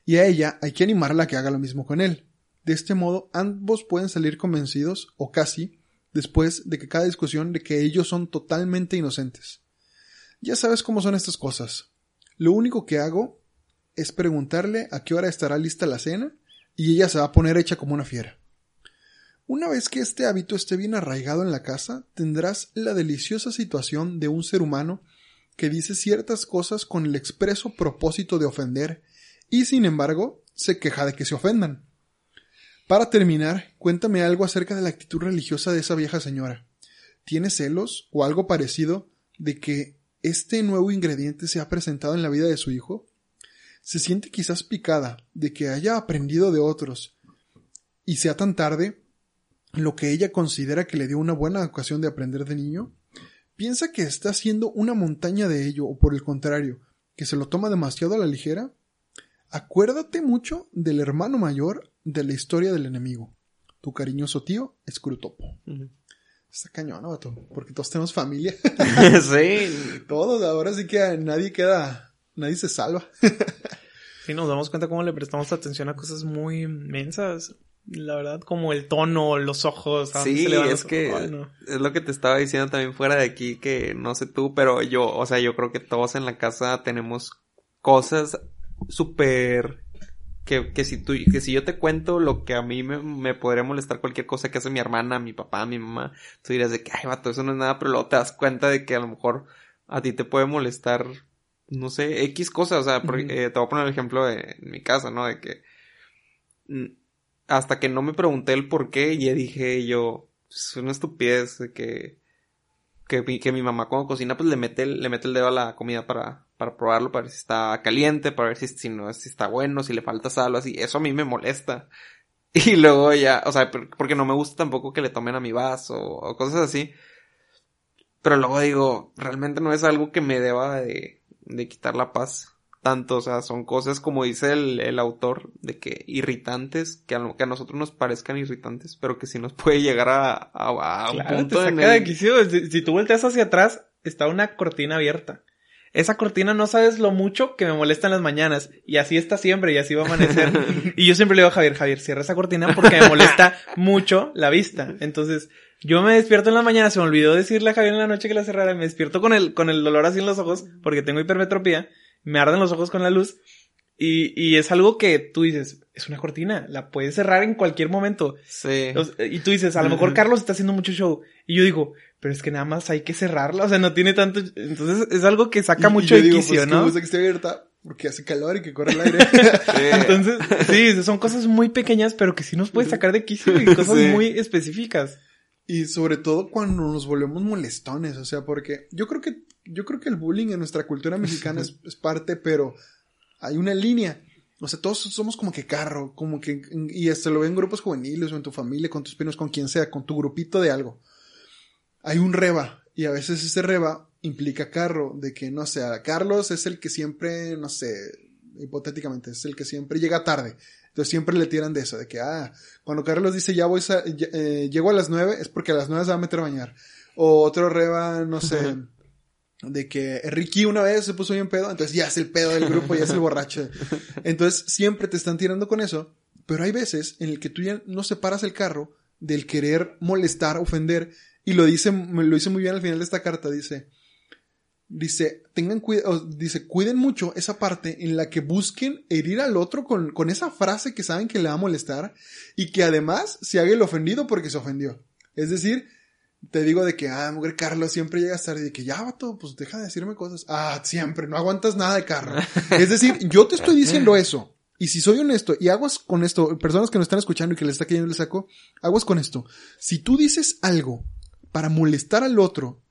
Y a ella hay que animarla a que haga lo mismo con él. De este modo, ambos pueden salir convencidos, o casi, después de que cada discusión de que ellos son totalmente inocentes. Ya sabes cómo son estas cosas. Lo único que hago es preguntarle a qué hora estará lista la cena y ella se va a poner hecha como una fiera. Una vez que este hábito esté bien arraigado en la casa, tendrás la deliciosa situación de un ser humano que dice ciertas cosas con el expreso propósito de ofender y sin embargo se queja de que se ofendan. Para terminar, cuéntame algo acerca de la actitud religiosa de esa vieja señora. ¿Tiene celos o algo parecido de que este nuevo ingrediente se ha presentado en la vida de su hijo? ¿Se siente quizás picada de que haya aprendido de otros y sea tan tarde lo que ella considera que le dio una buena ocasión de aprender de niño? ¿Piensa que está haciendo una montaña de ello o por el contrario, que se lo toma demasiado a la ligera? Acuérdate mucho del hermano mayor de la historia del enemigo, tu cariñoso tío Scrutopo. Está cañón, ¿no, Porque todos tenemos familia. sí. Todos, ahora sí que nadie queda, nadie se salva. sí, nos damos cuenta cómo le prestamos atención a cosas muy inmensas. La verdad, como el tono, los ojos. Sí, es que es lo que te estaba diciendo también fuera de aquí, que no sé tú, pero yo, o sea, yo creo que todos en la casa tenemos cosas súper que, que si tú, que si yo te cuento lo que a mí me, me podría molestar cualquier cosa que hace mi hermana, mi papá, mi mamá, tú dirás de que, ay, vato, eso no es nada, pero luego te das cuenta de que a lo mejor a ti te puede molestar, no sé, X cosas, o sea, eh, te voy a poner el ejemplo de en mi casa, ¿no? De que mm, hasta que no me pregunté el por qué, ya dije yo, es una estupidez de que, que, mi- que mi mamá cuando cocina pues le mete el, le mete el dedo a la comida para, para probarlo, para ver si está caliente, para ver si, si no, si está bueno, si le falta sal o así, eso a mí me molesta. Y luego ya, o sea, por- porque no me gusta tampoco que le tomen a mi vaso o cosas así. Pero luego digo, realmente no es algo que me deba de, de quitar la paz. Tanto, o sea, son cosas como dice el, el autor, de que irritantes, que a, que a nosotros nos parezcan irritantes, pero que sí nos puede llegar a, a, a un Claro, punto saca de el... Si, si tú volteas hacia atrás, está una cortina abierta. Esa cortina no sabes lo mucho que me molesta en las mañanas. Y así está siempre, y así va a amanecer. y yo siempre le digo a Javier, Javier, cierra esa cortina porque me molesta mucho la vista. Entonces, yo me despierto en la mañana, se me olvidó decirle a Javier en la noche que la cerrara, y me despierto con el, con el dolor así en los ojos, porque tengo hipermetropía, me arden los ojos con la luz. Y, y es algo que tú dices, es una cortina, la puedes cerrar en cualquier momento. Sí. Y tú dices, a lo mejor Carlos está haciendo mucho show. Y yo digo, pero es que nada más hay que cerrarla. O sea, no tiene tanto. Entonces es algo que saca Y- y mucho yo de digo, quicio, pues, que ¿no? me gusta que esté abierta porque hace calor y que corre el aire. Sí. Entonces, sí, son cosas muy pequeñas, pero que sí nos puede sacar de quicio y cosas Sí. muy específicas. Y sobre todo cuando nos volvemos molestones, o sea, porque yo creo que, yo creo que el bullying en nuestra cultura mexicana es, es parte, pero hay una línea. O sea, todos somos como que carro, como que, y hasta lo ven en grupos juveniles o en tu familia, con tus primos, con quien sea, con tu grupito de algo. Hay un reba, y a veces ese reba implica carro, de que, no sé, Carlos es el que siempre, no sé, hipotéticamente, es el que siempre llega tarde. Entonces siempre le tiran de eso, de que, ah, cuando Carlos dice ya voy, ya- eh, llego a las nueve, es porque a las nueve se va a meter a bañar. O otro reba, no sé, de que Ricky una vez se puso bien pedo, entonces ya es el pedo del grupo, ya es el borracho. Entonces siempre te están tirando con eso, pero hay veces en el que tú ya no separas el carro del querer molestar, ofender, y lo dice, me lo dice muy bien al final de esta carta, dice, dice, tengan cuidado, dice, cuiden mucho esa parte en la que busquen herir al otro con, con esa frase que saben que le va a molestar y que además se haga el ofendido porque se ofendió. Es decir, te digo de que, ah, mujer, Carlos siempre llegas tarde y de que ya, vato, pues deja de decirme cosas. Ah, siempre, no aguantas nada de carro. Es decir, yo te estoy diciendo eso. Y si soy honesto, y aguas con esto, personas que nos están escuchando y que les está cayendo el saco, aguas con esto. Si tú dices algo para molestar al otro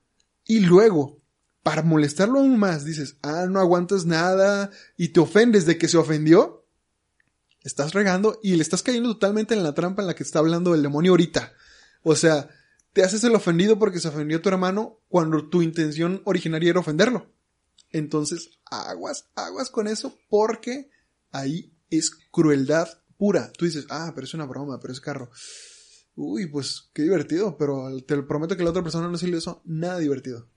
y luego, para molestarlo aún más, dices, ah, no aguantas nada y te ofendes de que se ofendió, estás regando y le estás cayendo totalmente en la trampa en la que está hablando el demonio ahorita. O sea, te haces el ofendido porque se ofendió tu hermano cuando tu intención originaria era ofenderlo. Entonces, aguas, aguas con eso porque ahí es crueldad pura. Tú dices, ah, pero es una broma, pero es carro. Uy, pues qué divertido, pero te lo prometo que la otra persona no se le hizo nada divertido.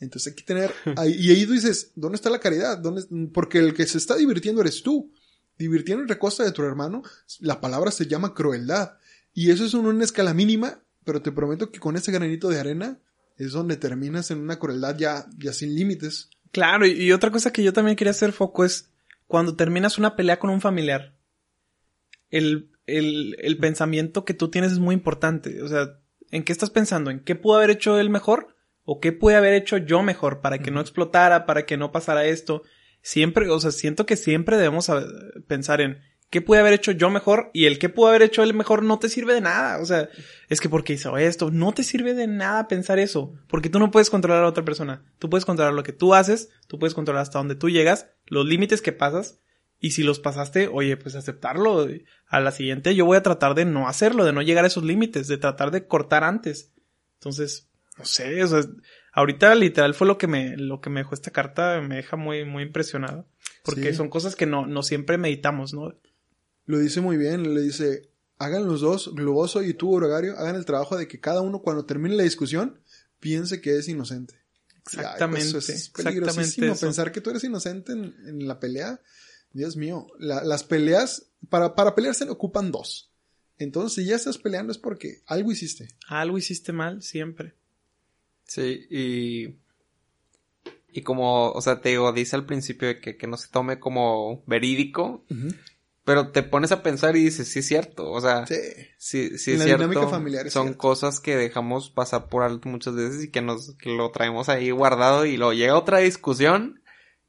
Entonces hay que tener, ahí- y ahí tú dices, ¿dónde está la caridad? ¿Dónde? Porque el que se está divirtiendo eres tú. Divirtiendo en recosta de tu hermano, la palabra se llama crueldad. Y eso es en una escala mínima, pero te prometo que con ese granito de arena es donde terminas en una crueldad ya, ya sin límites. Claro, y, y otra cosa que yo también quería hacer foco es cuando terminas una pelea con un familiar. El, el, el pensamiento que tú tienes es muy importante. O sea, ¿en qué estás pensando? ¿En qué pudo haber hecho él mejor? ¿O qué pude haber hecho yo mejor para que no explotara, para que no pasara esto? Siempre, o sea, siento que siempre debemos pensar en qué pude haber hecho yo mejor y el qué pudo haber hecho él mejor no te sirve de nada. O sea, es que porque hizo esto, no te sirve de nada pensar eso, porque tú no puedes controlar a otra persona. Tú puedes controlar lo que tú haces, tú puedes controlar hasta dónde tú llegas, los límites que pasas y si los pasaste, oye, pues aceptarlo. A la siguiente yo voy a tratar de no hacerlo, de no llegar a esos límites, de tratar de cortar antes. Entonces, no sé, o sea, ahorita literal fue lo que me, lo que me dejó esta carta, me deja muy, muy impresionado. Porque Sí. son cosas que no, no siempre meditamos, ¿no? Lo dice muy bien, le dice, hagan los dos, Globoso y tú, Orogario, hagan el trabajo de que cada uno cuando termine la discusión piense que es inocente. Exactamente, Ay, pues, es exactamente peligrosísimo eso. pensar que tú eres inocente en, en la pelea. Dios mío, la- las peleas, para, para pelear se ocupan dos. Entonces, si ya estás peleando es porque algo hiciste. Algo hiciste mal siempre. Sí, y. Y como, o sea, te digo, dice al principio de que, que no se tome como verídico. Pero te pones a pensar y dices, sí es cierto, o sea, Sí. sí, sí En es la cierto. dinámica familiar es Son cierto. cosas que dejamos pasar por alto muchas veces y que nos, que lo traemos ahí guardado y luego llega otra discusión.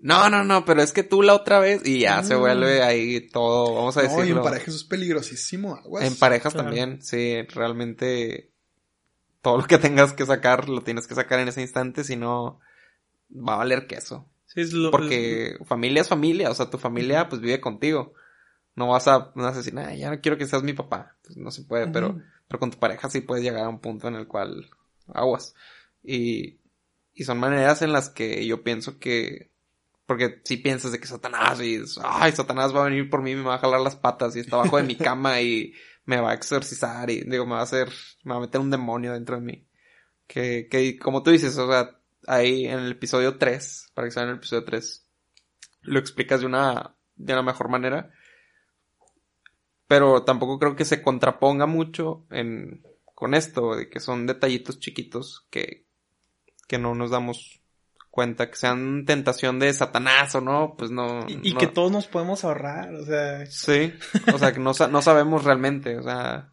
No, no, no, pero es que tú la otra vez y ya se Mm. vuelve ahí todo, vamos a No, y decirlo. en pareja eso es peligrosísimo, aguas. En parejas Claro. también, sí, realmente todo lo que tengas que sacar lo tienes que sacar en ese instante, si no va a valer queso. Sí, es lo- Porque familia es familia, o sea, tu familia pues vive contigo. No vas a, no vas a decir, "Ay, ya no quiero que seas mi papá. Pues no se puede, pero, pero con tu pareja sí puedes llegar a un punto en el cual aguas. Y, y son maneras en las que yo pienso que, porque si piensas de que Satanás y, ay, Satanás va a venir por mí, me va a jalar las patas y está abajo de mi cama y me va a exorcizar y digo, me va a hacer, me va a meter un demonio dentro de mí. Que, que como tú dices, o sea, ahí en el episodio 3, para que sea en el episodio 3, lo explicas de una, de una mejor manera. Pero tampoco creo que se contraponga mucho en, con esto, de que son detallitos chiquitos que, que no nos damos cuenta, que sean tentación de Satanás o no, pues no. Y, y no- que todos nos podemos ahorrar, o sea, Sí, o sea, que no, sa- no sabemos realmente, o sea,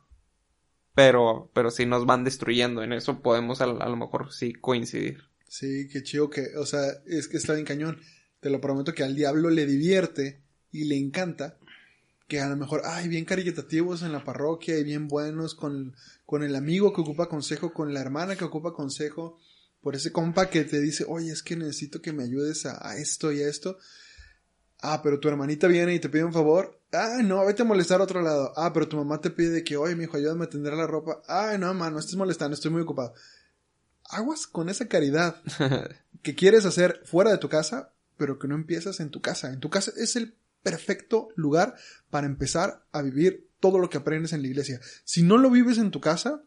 pero, pero sí nos van destruyendo, en eso podemos a, a lo mejor sí coincidir. Sí, qué chido que, o sea, es que está bien cañón. Te lo prometo que al diablo le divierte y le encanta que a lo mejor, ay, bien caritativos en la parroquia y bien buenos con, con el amigo que ocupa consejo, con la hermana que ocupa consejo, por ese compa que te dice, oye, es que necesito que me ayudes a, a esto y a esto. Ah, pero tu hermanita viene y te pide un favor. Ah, no, vete a molestar a otro lado. Ah, pero tu mamá te pide que, oye, mi hijo, ayúdame a tender la ropa. Ah, no, mamá, no estés molestando, estoy muy ocupado. Aguas con esa caridad que quieres hacer fuera de tu casa, pero que no empiezas en tu casa. En tu casa es el perfecto lugar para empezar a vivir todo lo que aprendes en la iglesia. Si no lo vives en tu casa,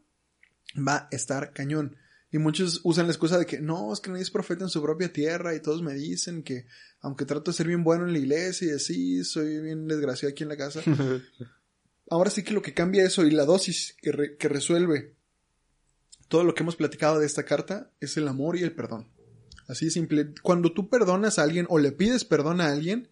va a estar cañón. Y muchos usan la excusa de que no, es que nadie es profeta en su propia tierra y todos me dicen que aunque trato de ser bien bueno en la iglesia y así, soy bien desgraciado aquí en la casa. Ahora sí que lo que cambia eso y la dosis que, re- que resuelve todo lo que hemos platicado de esta carta es el amor y el perdón. Así de simple. Cuando tú perdonas a alguien o le pides perdón a alguien,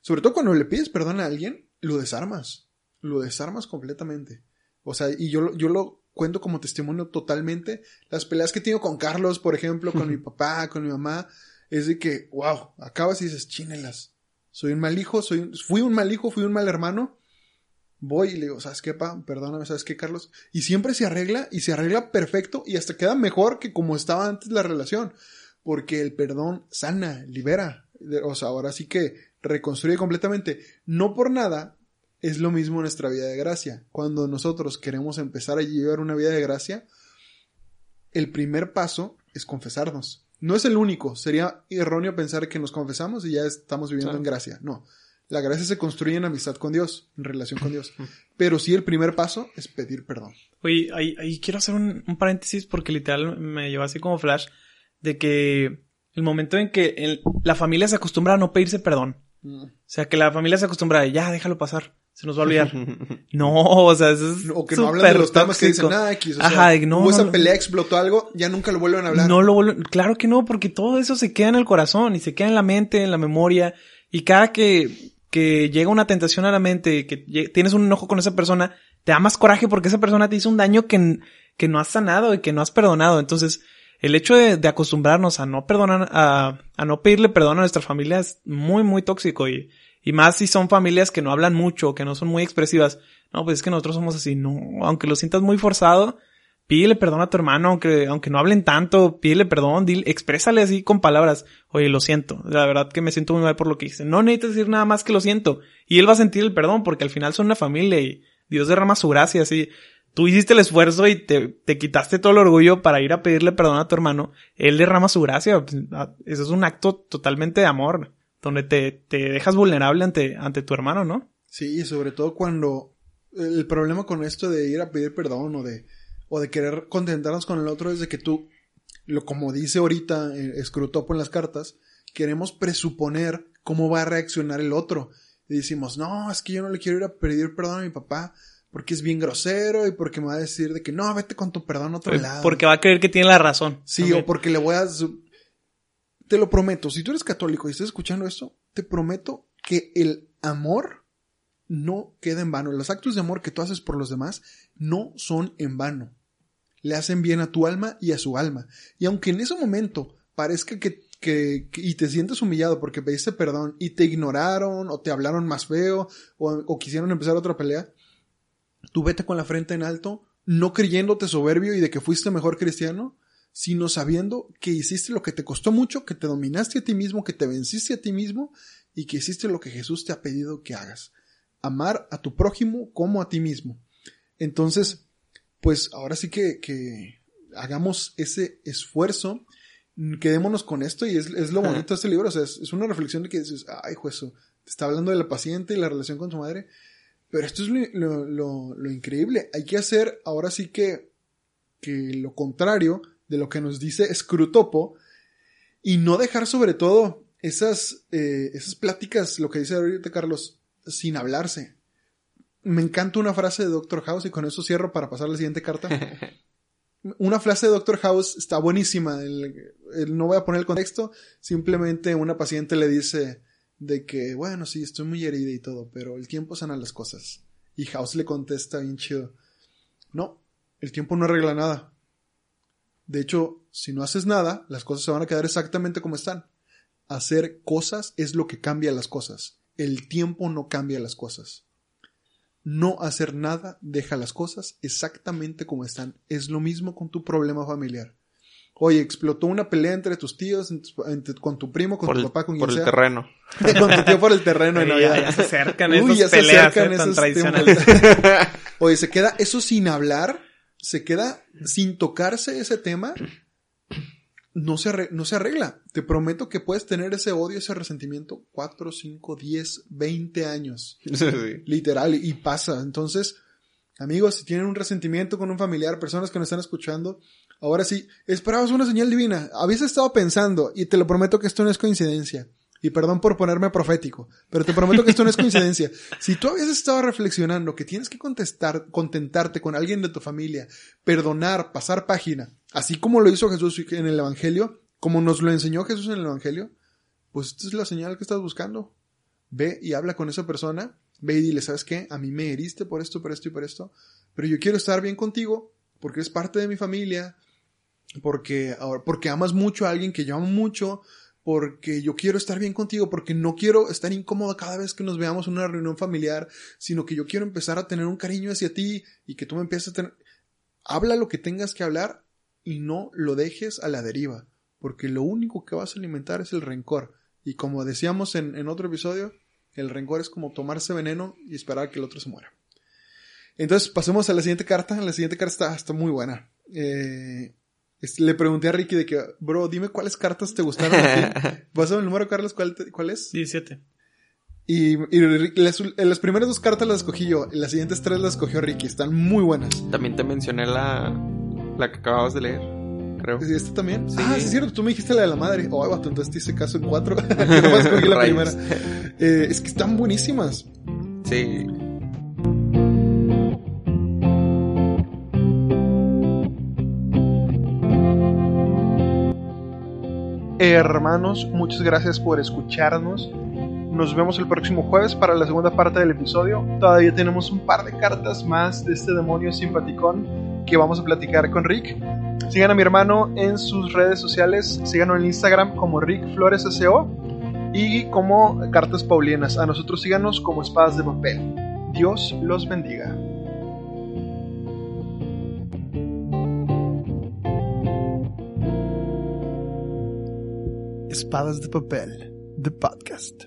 sobre todo cuando le pides perdón a alguien, lo desarmas. Lo desarmas completamente. O sea, y yo, yo lo cuento como testimonio totalmente. Las peleas que he tenido con Carlos, por ejemplo, con mi papá, con mi mamá, es de que, wow, acabas y dices, chínelas. Soy un mal hijo, soy, un- fui un mal hijo, fui un mal hermano. Voy y le digo, ¿sabes qué, pa? Perdóname, ¿sabes qué, Carlos? Y siempre se arregla y se arregla perfecto y hasta queda mejor que como estaba antes la relación. Porque el perdón sana, libera. O sea, ahora sí que reconstruye completamente. No por nada es lo mismo nuestra vida de gracia. Cuando nosotros queremos empezar a llevar una vida de gracia, el primer paso es confesarnos. No es el único. Sería erróneo pensar que nos confesamos y ya estamos viviendo en gracia. No. La gracia se construye en amistad con Dios, en relación con Dios. Pero sí el primer paso es pedir perdón. Oye, ahí, ahí quiero hacer un, un paréntesis porque literal me llevó así como flash de que el momento en que el- la familia se acostumbra a no pedirse perdón. O sea, que la familia se acostumbra a ya, déjalo pasar, se nos va a olvidar. no, o sea, eso es O que no hablan de los temas que dicen tóxico. nada X. O Ajá, sea, no, hubo esa pelea, explotó algo, ya nunca lo vuelven a hablar. No lo vuelven, claro que no, porque todo eso se queda en el corazón y se queda en la mente, en la memoria. Y cada que, que llega una tentación a la mente, que tienes un enojo con esa persona, te da más coraje porque esa persona te hizo un daño que, que no has sanado y que no has perdonado. Entonces, el hecho de, de acostumbrarnos a no perdonar, a, a no pedirle perdón a nuestra familia es muy, muy tóxico y, y más si son familias que no hablan mucho, que no son muy expresivas. No, pues es que nosotros somos así, no, aunque lo sientas muy forzado, pídele perdón a tu hermano, aunque, aunque no hablen tanto, pídele perdón, dile, exprésale así con palabras. Oye, lo siento, la verdad que me siento muy mal por lo que hice. No necesitas decir nada más que lo siento. Y él va a sentir el perdón porque al final son una familia y Dios derrama su gracia, así. Tú hiciste el esfuerzo y te, te quitaste todo el orgullo para ir a pedirle perdón a tu hermano. Él derrama su gracia. Eso es un acto totalmente de amor, donde te, te dejas vulnerable ante, ante tu hermano, ¿no? Sí, y sobre todo cuando el problema con esto de ir a pedir perdón o de, o de querer contentarnos con el otro es de que tú, lo como dice ahorita eh, Scrutopo en las cartas, queremos presuponer cómo va a reaccionar el otro. Y decimos, no, es que yo no le quiero ir a pedir perdón a mi papá porque es bien grosero y porque me va a decir de que no, vete con tu perdón a otro lado. Porque va a creer que tiene la razón. Sí, También. o porque le voy a... Te lo prometo, si tú eres católico y estás escuchando esto, te prometo que el amor no queda en vano. Los actos de amor que tú haces por los demás no son en vano. Le hacen bien a tu alma y a su alma. Y aunque en ese momento parezca que, que, que- y te sientes humillado porque pediste perdón y te ignoraron o te hablaron más feo o, o quisieron empezar otra pelea, tú vete con la frente en alto, no creyéndote soberbio y de que fuiste mejor cristiano, sino sabiendo que hiciste lo que te costó mucho, que te dominaste a ti mismo, que te venciste a ti mismo y que hiciste lo que Jesús te ha pedido que hagas. Amar a tu prójimo como a ti mismo. Entonces, pues ahora sí que, que hagamos ese esfuerzo, quedémonos con esto y es, es lo bonito de este libro, o sea, es, es una reflexión de que dices, ay, juez, te está hablando de la paciente y la relación con su madre, pero esto es lo, lo- lo- lo increíble, hay que hacer ahora sí que, que lo contrario de lo que nos dice Scrutopo y no dejar sobre todo esas, eh, esas pláticas, lo que dice ahorita Carlos, sin hablarse. Me encanta una frase de Doctor House y con eso cierro para pasar a la siguiente carta. Una frase de Doctor House está buenísima. el- el- no voy a poner el contexto. Simplemente una paciente le dice de que, bueno, sí, estoy muy herida y todo, pero el tiempo sana las cosas. Y House le contesta bien chido. No, el tiempo no arregla nada. De hecho, si no haces nada, las cosas se van a quedar exactamente como están. Hacer cosas es lo que cambia las cosas. El tiempo no cambia las cosas. No hacer nada deja las cosas exactamente como están. Es lo mismo con tu problema familiar. Oye, explotó una pelea entre tus tíos, entre- entre- con tu primo, con por tu el, papá, con por quien el sea. terreno. con tu tío por el terreno en Sí, ya, Navidad. ya se acercan Uy, esas ya se peleas acercan eh, tan tradicionales. Oye, se queda eso sin hablar, se queda sin tocarse ese tema, no se, arre- no se arregla. Te prometo que puedes tener ese odio, ese resentimiento 4, 5, 10, 20 años. Sí. Literal, y pasa. Entonces, amigos, si tienen un resentimiento con un familiar, personas que nos están escuchando, ahora sí, esperabas una señal divina. Habías estado pensando, y te lo prometo que esto no es coincidencia. Y perdón por ponerme profético, pero te prometo que esto no es coincidencia. Si tú habías estado reflexionando que tienes que contestar, contentarte con alguien de tu familia, perdonar, pasar página, así como lo hizo Jesús en el Evangelio, como nos lo enseñó Jesús en el Evangelio, pues esta es la señal que estás buscando. Ve y habla con esa persona, ve y dile, ¿sabes qué? A mí me heriste por esto, por esto y por esto, pero yo quiero estar bien contigo porque eres parte de mi familia, porque, porque amas mucho a alguien que yo amo mucho, porque yo quiero estar bien contigo, porque no quiero estar incómodo cada vez que nos veamos en una reunión familiar, sino que yo quiero empezar a tener un cariño hacia ti y que tú me empieces a tener... Habla lo que tengas que hablar y no lo dejes a la deriva, porque lo único que vas a alimentar es el rencor. Y como decíamos en, en otro episodio, el rencor es como tomarse veneno y esperar a que el otro se muera. Entonces pasemos a la siguiente carta. La siguiente carta está, muy buena. Eh, le pregunté a Ricky de que, bro, dime cuáles cartas te gustaron a ti. Pásame el número, Carlos, ¿cuál, te- cuál es? 17. Y, y las, las primeras dos cartas las escogí yo. y Las siguientes tres las escogió Ricky. Están muy buenas. También te mencioné la, la que acababas de leer, creo. ¿Y ¿Esta también? Sí. Ah, sí, es cierto. Tú me dijiste la de la madre. Oh, vato, entonces te hice caso en cuatro. Yo nomás escogí la primera. Eh, es que están buenísimas. Sí. Hermanos, muchas gracias por escucharnos. Nos vemos el próximo jueves para la segunda parte del episodio. Todavía tenemos un par de cartas más de este demonio simpaticón que vamos a platicar con Rick. Sigan a mi hermano en sus redes sociales. Síganlo en Instagram como Rick Flores SEO y como Cartas Paulinas. A nosotros síganos como Espadas de Papel. Dios los bendiga. Espadas de Papel, The Podcast.